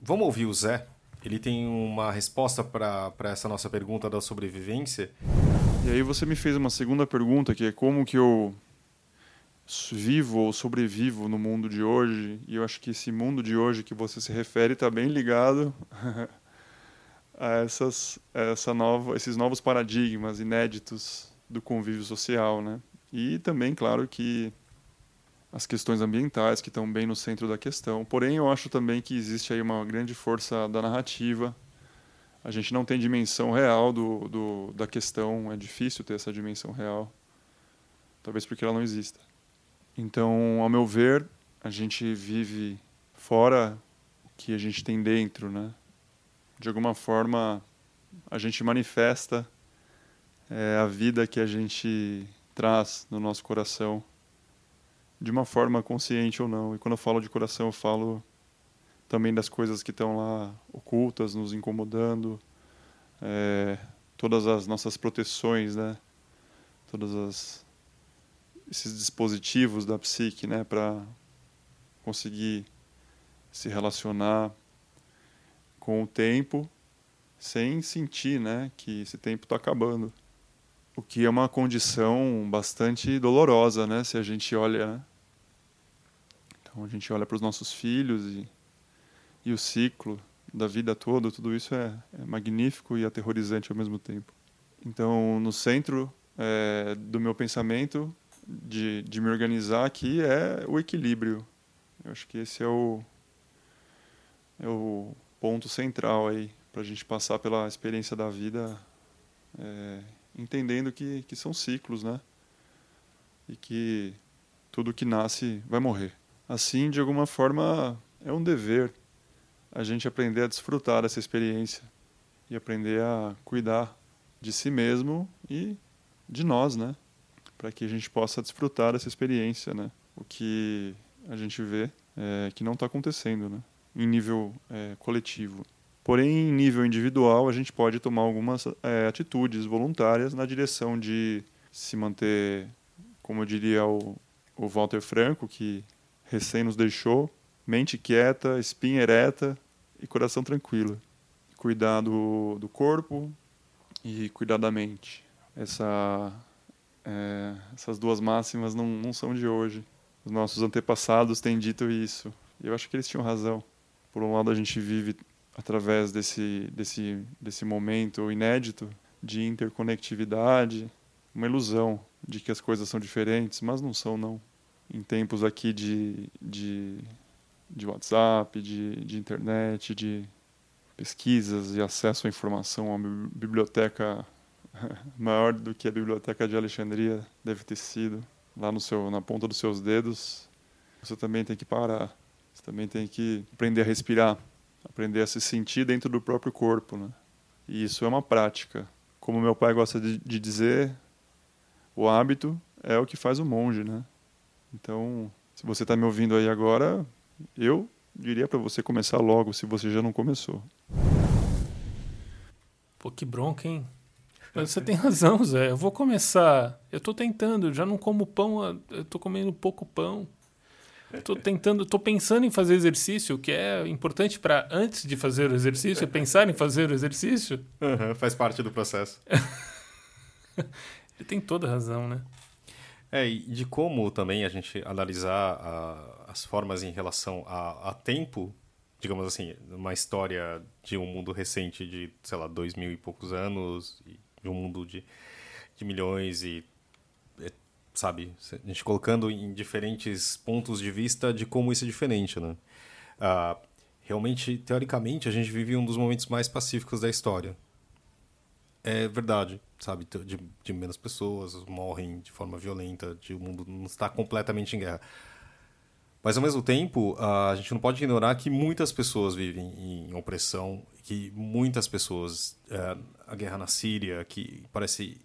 Vamos ouvir o Zé? Ele tem uma resposta para essa nossa pergunta da sobrevivência. E aí você me fez uma segunda pergunta, que é como que eu vivo ou sobrevivo no mundo de hoje. E eu acho que esse mundo de hoje que você se refere está bem ligado a essas, essa nova, esses novos paradigmas inéditos do convívio social, né? E também, claro, que as questões ambientais que estão bem no centro da questão. Porém, eu acho também que existe aí uma grande força da narrativa. A gente não tem dimensão real do, do, da questão, é difícil ter essa dimensão real. Talvez porque ela não exista. Então, ao meu ver, a gente vive fora o que a gente tem dentro, né? De alguma forma, a gente manifesta é, a vida que a gente traz no nosso coração de uma forma consciente ou não. E quando eu falo de coração, eu falo também das coisas que estão lá ocultas, nos incomodando, é, todas as nossas proteções, né? Todas as esses dispositivos da psique, né, para conseguir se relacionar com o tempo sem sentir, né, que esse tempo está acabando. O que é uma condição bastante dolorosa, né, se a gente olha né? Então a gente olha para os nossos filhos e, e o ciclo da vida toda, tudo isso é, é magnífico e aterrorizante ao mesmo tempo. Então, no centro é, do meu pensamento, de, de me organizar aqui, é o equilíbrio. Eu acho que esse é o, é o ponto central aí para a gente passar pela experiência da vida, é, entendendo que, que são ciclos, né? E que tudo que nasce vai morrer. Assim, de alguma forma, é um dever a gente aprender a desfrutar dessa experiência e aprender a cuidar de si mesmo e de nós, né? Para que a gente possa desfrutar dessa experiência, né? O que a gente vê é que não está acontecendo, né? Em nível é, coletivo. Porém, em nível individual, a gente pode tomar algumas é, atitudes voluntárias na direção de se manter, como eu diria o, o Walter Franco, que recém nos deixou, mente quieta, espinha ereta e coração tranquilo. Cuidar do, do corpo e cuidar da mente. Essa, é, essas duas máximas não, não são de hoje. Os nossos antepassados têm dito isso. E eu acho que eles tinham razão. Por um lado, a gente vive através desse, desse, desse momento inédito de interconectividade, uma ilusão de que as coisas são diferentes, mas não são, não em tempos aqui de, de, de WhatsApp, de, de internet, de pesquisas e acesso à informação, a uma biblioteca maior do que a biblioteca de Alexandria deve ter sido, lá no seu, na ponta dos seus dedos, você também tem que parar. Você também tem que aprender a respirar, aprender a se sentir dentro do próprio corpo, né? E isso é uma prática. Como meu pai gosta de, de dizer, o hábito é o que faz o monge, né? Então, se você está me ouvindo aí agora, eu diria para você começar logo, se você já não começou. Pô, que bronca, hein? Você tem razão, Zé. Eu vou começar. Eu estou tentando, já não como pão, eu estou comendo pouco pão. Estou tentando, estou pensando em fazer exercício, que é importante para antes de fazer o exercício, pensar em fazer o exercício. Uhum, faz parte do processo. Ele tem toda razão, né? É, e de como também a gente analisar a, as formas em relação a, a, tempo, digamos assim, uma história de um mundo recente de, sei lá, dois mil e poucos anos, de um mundo de, de milhões e, sabe, a gente colocando em diferentes pontos de vista de como isso é diferente, né? Ah, realmente, teoricamente, a gente vive um dos momentos mais pacíficos da história. é verdade, sabe? De, de menos pessoas morrem de forma violenta, de o mundo não está completamente em guerra. Mas ao mesmo tempo, a gente não pode ignorar que muitas pessoas vivem em opressão, que muitas pessoas, é, a guerra na Síria, que parece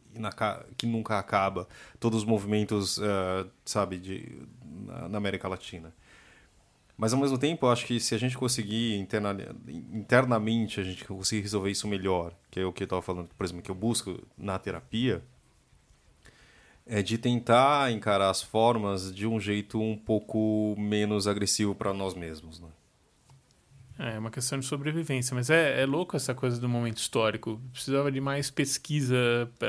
que nunca acaba, todos os movimentos, é, sabe, de, na América Latina. Mas ao mesmo tempo, eu acho que se a gente conseguir interna, internamente, a gente conseguir resolver isso melhor, que é o que eu estava falando, por exemplo, que eu busco na terapia, é de tentar encarar as formas de um jeito um pouco menos agressivo para nós mesmos, né? É uma questão de sobrevivência, mas é, é louco essa coisa do momento histórico. Precisava de mais pesquisa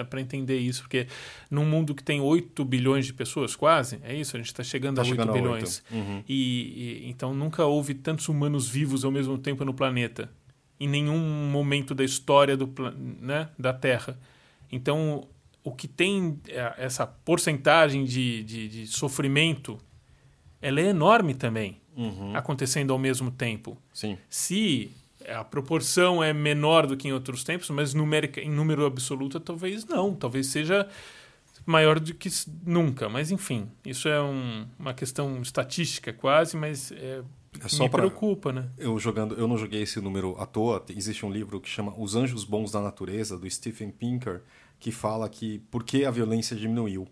para entender isso, porque num mundo que tem 8 bilhões de pessoas, quase, é isso, a gente está chegando tá a 8 chegando bilhões. A 8. Uhum. E, e, então nunca houve tantos humanos vivos ao mesmo tempo no planeta, em nenhum momento da história do, né, da Terra. Então o que tem é, essa porcentagem de, de, de sofrimento, ela é enorme também, uhum. acontecendo ao mesmo tempo. Sim. Se a proporção é menor do que em outros tempos, mas numérica, em número absoluto talvez não, talvez seja maior do que nunca. Mas enfim, isso é um, uma questão estatística quase, mas é, é só me preocupa, né? Eu jogando, eu não joguei esse número à toa. Existe um livro que chama Os Anjos Bons da Natureza do Stephen Pinker que fala que por que a violência diminuiu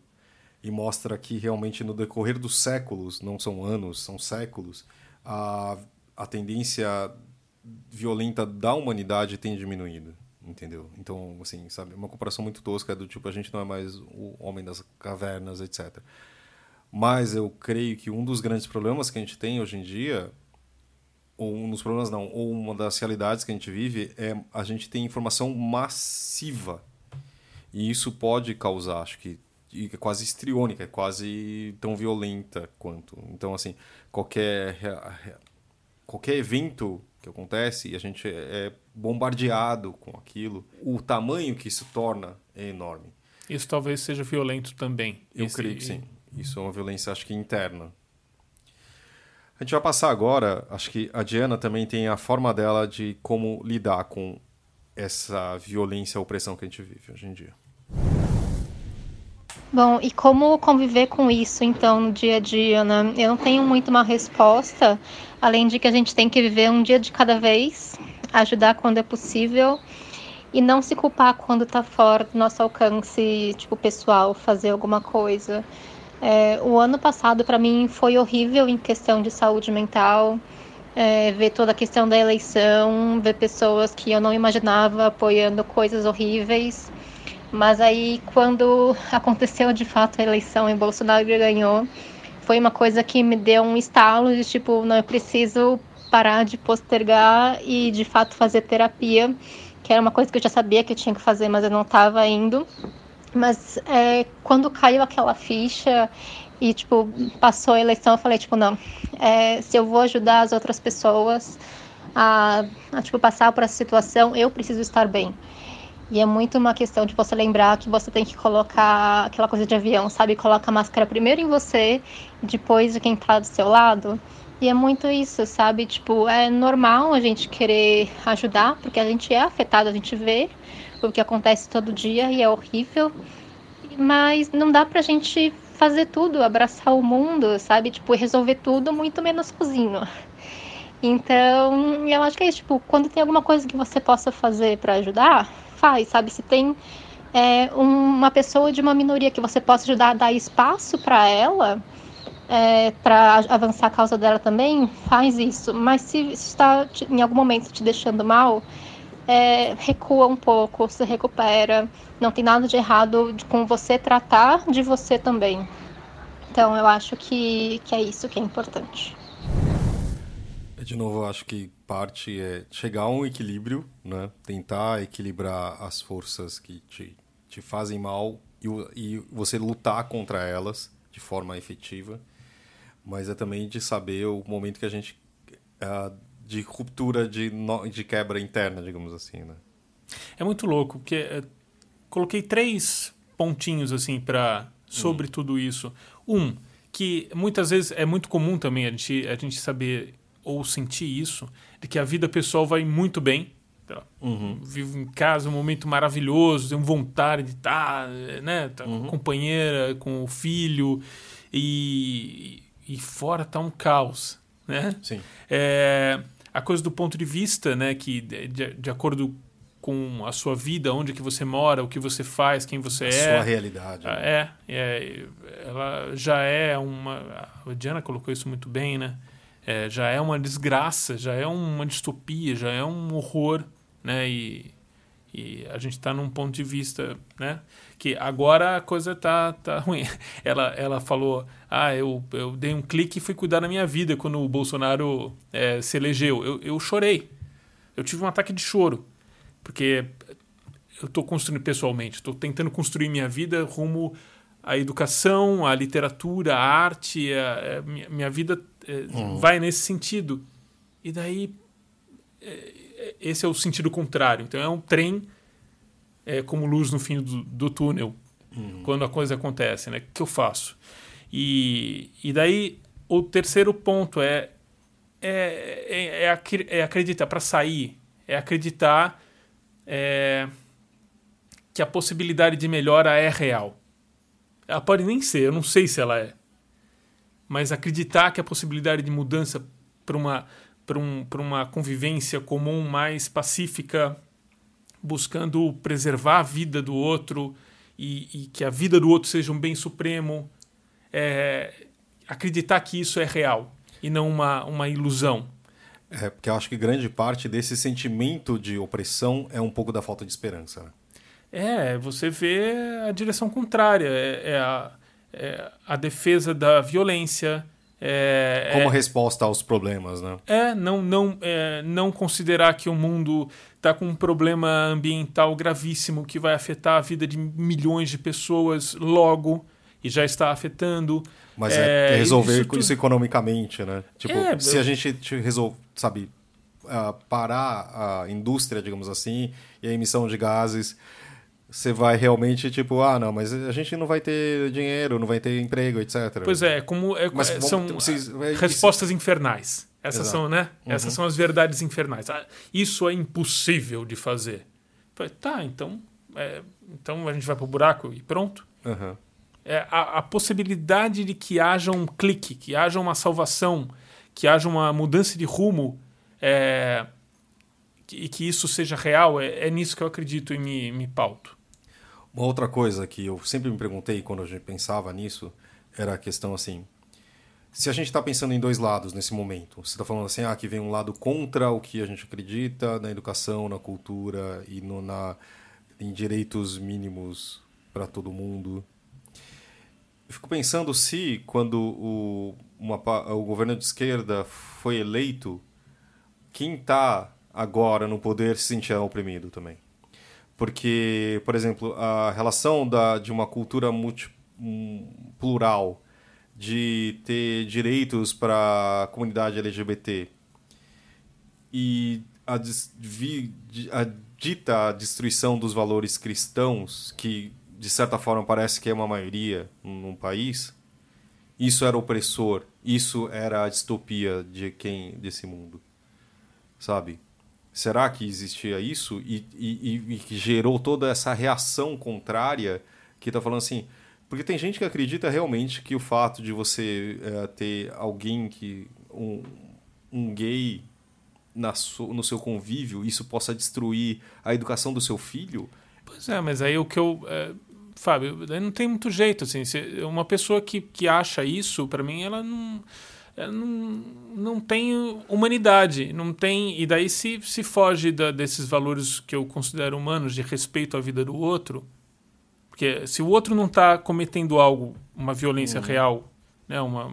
e mostra que realmente no decorrer dos séculos, não são anos, são séculos, a, a tendência violenta da humanidade tem diminuído, entendeu? Então, assim, sabe, uma comparação muito tosca do tipo a gente não é mais o homem das cavernas, etc. Mas eu creio que um dos grandes problemas que a gente tem hoje em dia ou um dos problemas não, ou uma das realidades que a gente vive é a gente tem informação massiva e isso pode causar, acho que é quase estriônica, é quase tão violenta quanto. Então, assim, qualquer, qualquer evento que acontece e a gente é bombardeado com aquilo, o tamanho que isso torna é enorme. Isso talvez seja violento também. Eu Esse... creio que sim. Isso é uma violência, acho que interna. A gente vai passar agora, acho que a Diana também tem a forma dela de como lidar com essa violência, opressão que a gente vive hoje em dia. Bom, e como conviver com isso então no dia a dia, né? Eu não tenho muito uma resposta, além de que a gente tem que viver um dia de cada vez, ajudar quando é possível e não se culpar quando está fora do nosso alcance, tipo, pessoal, fazer alguma coisa. É, o ano passado para mim foi horrível em questão de saúde mental é, ver toda a questão da eleição, ver pessoas que eu não imaginava apoiando coisas horríveis. Mas aí, quando aconteceu de fato a eleição e Bolsonaro ganhou, foi uma coisa que me deu um estalo de tipo, não, eu preciso parar de postergar e de fato fazer terapia, que era uma coisa que eu já sabia que eu tinha que fazer, mas eu não estava indo. Mas é, quando caiu aquela ficha e, tipo, passou a eleição, eu falei, tipo, não, é, se eu vou ajudar as outras pessoas a, a, tipo, passar por essa situação, eu preciso estar bem. E é muito uma questão de você lembrar que você tem que colocar aquela coisa de avião, sabe? Coloca a máscara primeiro em você, depois de quem tá do seu lado. E é muito isso, sabe? Tipo, é normal a gente querer ajudar, porque a gente é afetado, a gente vê o que acontece todo dia e é horrível. Mas não dá pra gente fazer tudo, abraçar o mundo, sabe? Tipo, resolver tudo, muito menos cozinho. Então, eu acho que é isso, tipo, quando tem alguma coisa que você possa fazer para ajudar, faz, sabe? Se tem é, uma pessoa de uma minoria que você possa ajudar a dar espaço para ela, é, para avançar a causa dela também, faz isso. Mas se está em algum momento te deixando mal, é, recua um pouco, se recupera. Não tem nada de errado com você tratar de você também. Então eu acho que, que é isso que é importante. De novo, acho que parte é chegar a um equilíbrio, né? tentar equilibrar as forças que te, te fazem mal e, e você lutar contra elas de forma efetiva. Mas é também de saber o momento que a gente uh, de ruptura, de, de quebra interna, digamos assim, né? É muito louco, porque é, coloquei três pontinhos assim para sobre hum. tudo isso. Um, que muitas vezes é muito comum também a gente, a gente saber ou sentir isso, de que a vida pessoal vai muito bem uhum. vivo em casa, um momento maravilhoso, tenho vontade de estar, né? Tá uhum. com a companheira, com o filho, e, e fora tá um caos, né? Sim. É, a coisa do ponto de vista, né? Que de, de acordo com a sua vida, onde que você mora, o que você faz, quem você a é. Sua realidade. Né? É, é, ela já é uma. A Diana colocou isso muito bem, né? É, já é uma desgraça, já é uma distopia, já é um horror, né? E, e a gente está num ponto de vista, né? Que agora a coisa tá, tá ruim. Ela, ela falou, ah, eu, eu dei um clique e fui cuidar da minha vida quando o Bolsonaro é, se elegeu. Eu, eu chorei. Eu tive um ataque de choro porque eu estou construindo pessoalmente, estou tentando construir minha vida rumo à educação, à literatura, à arte, a, a minha, minha, vida é, uhum. vai nesse sentido. E daí, é, esse é o sentido contrário. Então, é um trem é, como luz no fim do, do túnel, uhum. quando a coisa acontece, né? O que eu faço? E, e daí, o terceiro ponto é, é, é, é, é acreditar, para sair, é acreditar é, que a possibilidade de melhora é real. Ela pode nem ser, eu não sei se ela é. Mas acreditar que a possibilidade de mudança para uma, um, uma convivência comum mais pacífica, buscando preservar a vida do outro e, e que a vida do outro seja um bem supremo, é, acreditar que isso é real e não uma, uma ilusão. É, porque eu acho que grande parte desse sentimento de opressão é um pouco da falta de esperança. Né? É, você vê a direção contrária. É, é, a, é a, defesa da violência. É, Como é, resposta aos problemas, né? É, não, não, é, não considerar que o mundo está com um problema ambiental gravíssimo que vai afetar a vida de milhões de pessoas logo e já está afetando. Mas é, é resolver isso, isso, economicamente, né? Tipo, é, se a gente resolve, sabe, uh, parar a indústria, digamos assim, e a emissão de gases, você vai realmente tipo, ah, não, mas a gente não vai ter dinheiro, não vai ter emprego, etc. Pois é, como é, mas, são vocês, é, respostas infernais. Essas Exato. são, né? Uhum. Essas são as verdades infernais. Ah, isso é impossível de fazer. Falei, tá, então, é, então a gente vai pro buraco e pronto. Uhum é, a, a, possibilidade de que haja um clique, que haja uma salvação, que haja uma mudança de rumo é, e que isso seja real, é, é, nisso que eu acredito e me, me pauto. Uma outra coisa que eu sempre me perguntei quando a gente pensava nisso era a questão assim: se a gente está pensando em dois lados nesse momento, você está falando assim, ah, que vem um lado contra o que a gente acredita na educação, na cultura e no, na, em direitos mínimos para todo mundo eu fico pensando se, quando o, uma, o governo de esquerda foi eleito, quem está agora no poder se sentia oprimido também. Porque, por exemplo, a relação da, de uma cultura multi, plural, de ter direitos para a comunidade LGBT e a, a dita destruição dos valores cristãos que de certa forma parece que é uma maioria num país, isso era opressor, isso era a distopia de quem desse mundo, sabe? Será que existia isso e, e, e que gerou toda essa reação contrária que está falando assim? Porque tem gente que acredita realmente que o fato de você é, ter alguém que um, um gay na so, no seu convívio, isso possa destruir a educação do seu filho. Pois é, mas aí o que eu é Fábio, não tem muito jeito, assim. Uma pessoa que, que acha isso, para mim, ela não, não, não tem humanidade, não tem... E daí se, se foge da, desses valores que eu considero humanos, de respeito à vida do outro, porque se o outro não está cometendo algo, uma violência uhum. real, né, uma...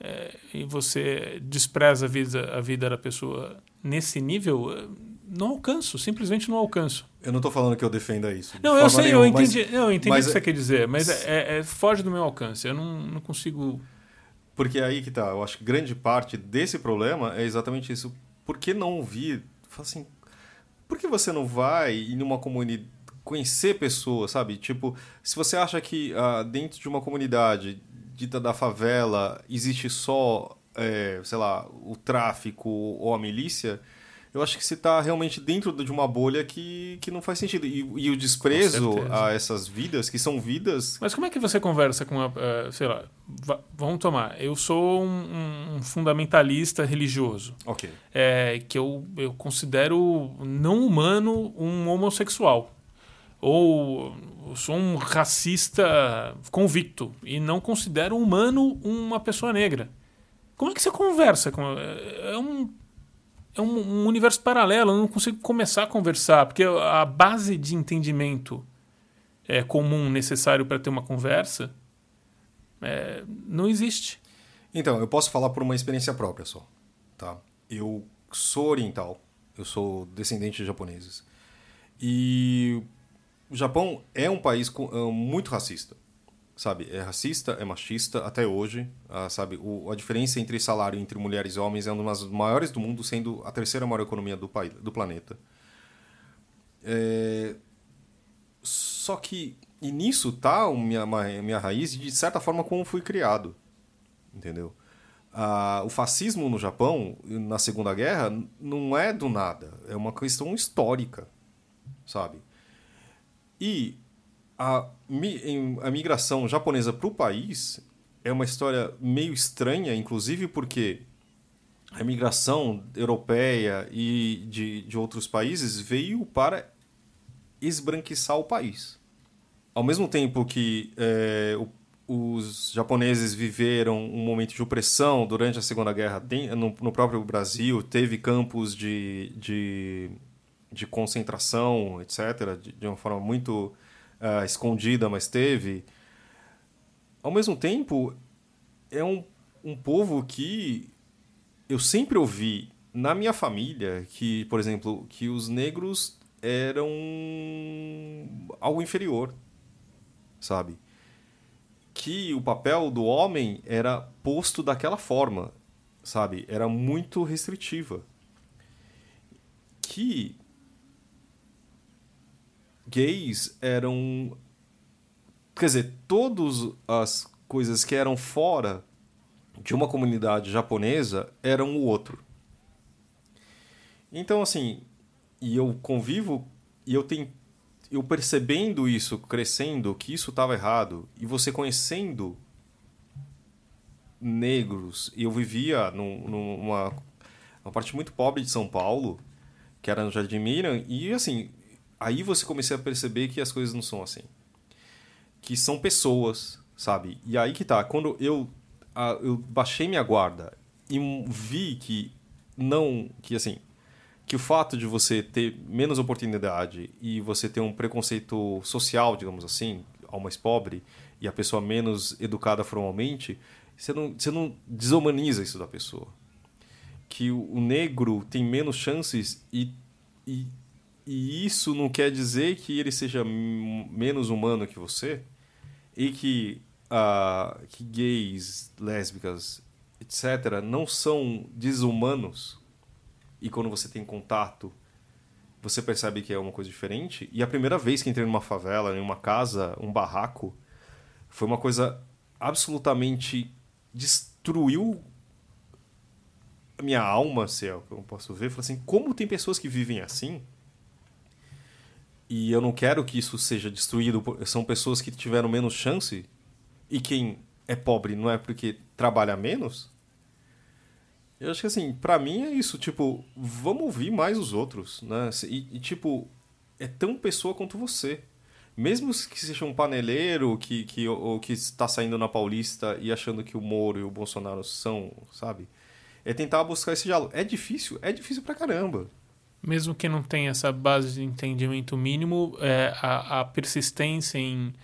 É, e você despreza a vida, a vida da pessoa nesse nível, não alcanço, simplesmente não alcanço. Eu não estou falando que eu defenda isso. Não, eu sei, nenhuma, eu entendi, mas, não, eu entendi o que você quer dizer, mas é, é, foge do meu alcance. Eu não, não consigo. Porque aí que tá. Eu acho que grande parte desse problema é exatamente isso. Por que não ouvir? Assim, por que você não vai em uma comunidade conhecer pessoas, sabe? Tipo, se você acha que uh, dentro de uma comunidade dita da favela existe só, é, sei lá, o tráfico ou a milícia, eu acho que você está realmente dentro de uma bolha que, que não faz sentido. E, e o desprezo a essas vidas, que são vidas. Mas como é que você conversa com a. Uh, sei lá, vamos tomar. Eu sou um, um fundamentalista religioso. Ok. É, que eu, eu considero não humano um homossexual. Ou eu sou um racista convicto e não considero humano uma pessoa negra. Como é que você conversa com. É, é um é um, um, universo paralelo, eu não consigo começar a conversar, porque a base de entendimento é, comum necessário para ter uma conversa é, não existe. Então, eu posso falar por uma experiência própria só. Tá? Eu sou oriental, eu sou descendente de japoneses. E o Japão é um país é, muito racista sabe, é racista, é machista até hoje, ah, sabe, o, a diferença entre salário entre mulheres e homens é uma das maiores do mundo, sendo a terceira maior economia do país, do planeta. É... Só que e nisso tá minha, minha raiz de certa forma como fui criado, entendeu? Ah, o fascismo no Japão na Segunda Guerra não é do nada, é uma questão histórica, sabe? E a, a migração japonesa para o país é uma história meio estranha, inclusive porque a migração europeia e de, de outros países veio para esbranquiçar o país. Ao mesmo tempo que é, o, os japoneses viveram um momento de opressão durante a Segunda Guerra no, no próprio Brasil, teve campos de, de, de concentração, etc., de, de uma forma muito uh, escondida, mas teve. Ao mesmo tempo, é um, um povo que eu sempre ouvi na minha família que, por exemplo, que os negros eram algo inferior, sabe? Que o papel do homem era posto daquela forma, sabe? Era muito restritiva. Que gays eram. Quer dizer, todas as coisas que eram fora de uma comunidade japonesa eram o outro. Então, assim, e eu convivo e eu tenho. Eu percebendo isso, crescendo, que isso estava errado, e você conhecendo negros, e eu vivia num, numa uma parte muito pobre de São Paulo, que era no Jardim Miran, e assim, aí você comecei a perceber que as coisas não são assim. Que são pessoas, sabe? E aí que tá, quando eu, a, eu baixei minha guarda e vi que não, que assim, que o fato de você ter menos oportunidade e você ter um preconceito social, digamos assim, ao mais pobre e a pessoa menos educada formalmente, você não, você não desumaniza isso da pessoa. Que o, negro tem menos chances e, e e isso não quer dizer que ele seja menos humano que você e que, uh, que gays, lésbicas, etc., não são desumanos. E quando você tem contato, você percebe que é uma coisa diferente. E a primeira vez que entrei numa favela, em uma casa, um barraco, foi uma coisa absolutamente destruiu a minha alma, se é o que eu posso ver. Falei assim, como tem pessoas que vivem assim? E eu não quero que isso seja destruído. São pessoas que tiveram menos chance e quem é pobre não é porque trabalha menos. Eu acho que assim, para mim é isso, tipo, vamos ouvir mais os outros, né? E, e, tipo, é tão pessoa quanto você. Mesmo que seja um paneleiro que, que, ou, que está saindo na Paulista e achando que o Moro e o Bolsonaro são, sabe? É tentar buscar esse diálogo. É difícil? É difícil pra caramba mesmo que não tenha essa base de entendimento mínimo, é, a, a persistência em,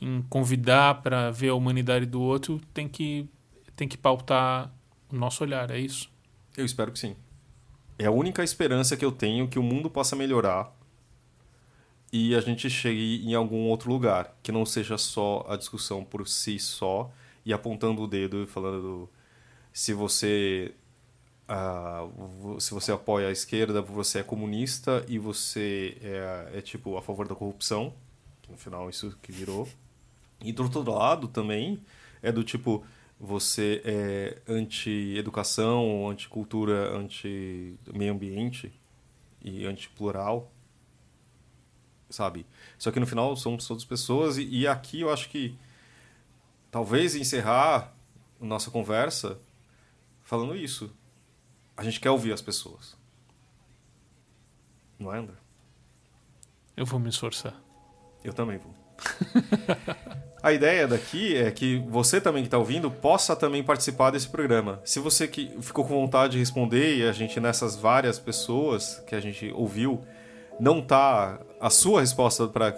em convidar para ver a humanidade do outro tem que, tem que pautar o nosso olhar, é isso? Eu espero que sim. É a única esperança que eu tenho que o mundo possa melhorar e a gente chegue em algum outro lugar, que não seja só a discussão por si só e apontando o dedo e falando se você Uh, se você apoia a esquerda, você é comunista e você é, é, tipo a favor da corrupção, que no final isso que virou. E do outro lado também é do tipo você é anti-educação, anti-cultura, anti-meio ambiente, e antiplural, sabe? Só que no final somos todas pessoas e, e aqui eu acho que talvez encerrar nossa conversa falando isso. A gente quer ouvir as pessoas. Não é, André? Eu vou me esforçar. Eu também vou. A ideia daqui é que você também que está ouvindo possa também participar desse programa. Se você que ficou com vontade de responder e a gente nessas várias pessoas que a gente ouviu não tá a sua resposta para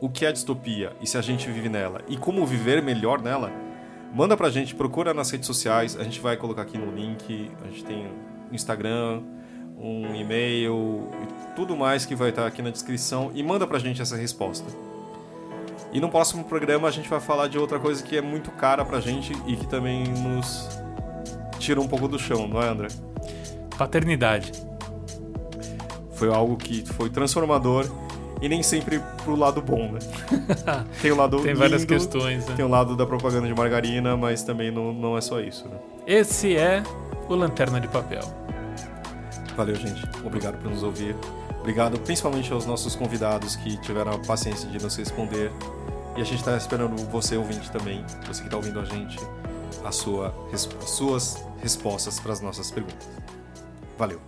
o que é distopia e se a gente vive nela e como viver melhor nela, manda pra gente, procura nas redes sociais, a gente vai colocar aqui no link, a gente tem um Instagram, um e-mail e tudo mais que vai estar aqui na descrição e manda pra gente essa resposta. E no próximo programa a gente vai falar de outra coisa que é muito cara pra gente e que também nos tira um pouco do chão, não é, André? Paternidade. Foi algo que foi transformador e nem sempre pro lado bom, né? tem o lado Tem lindo, várias questões, né? Tem o lado da propaganda de margarina, mas também não, não é só isso, né? Esse é o Lanterna de Papel. Valeu, gente. Obrigado por nos ouvir. Obrigado principalmente aos nossos convidados que tiveram a paciência de nos responder. E a gente está esperando você, ouvinte, também, você que está ouvindo a gente, a sua, as suas respostas para as nossas perguntas. Valeu!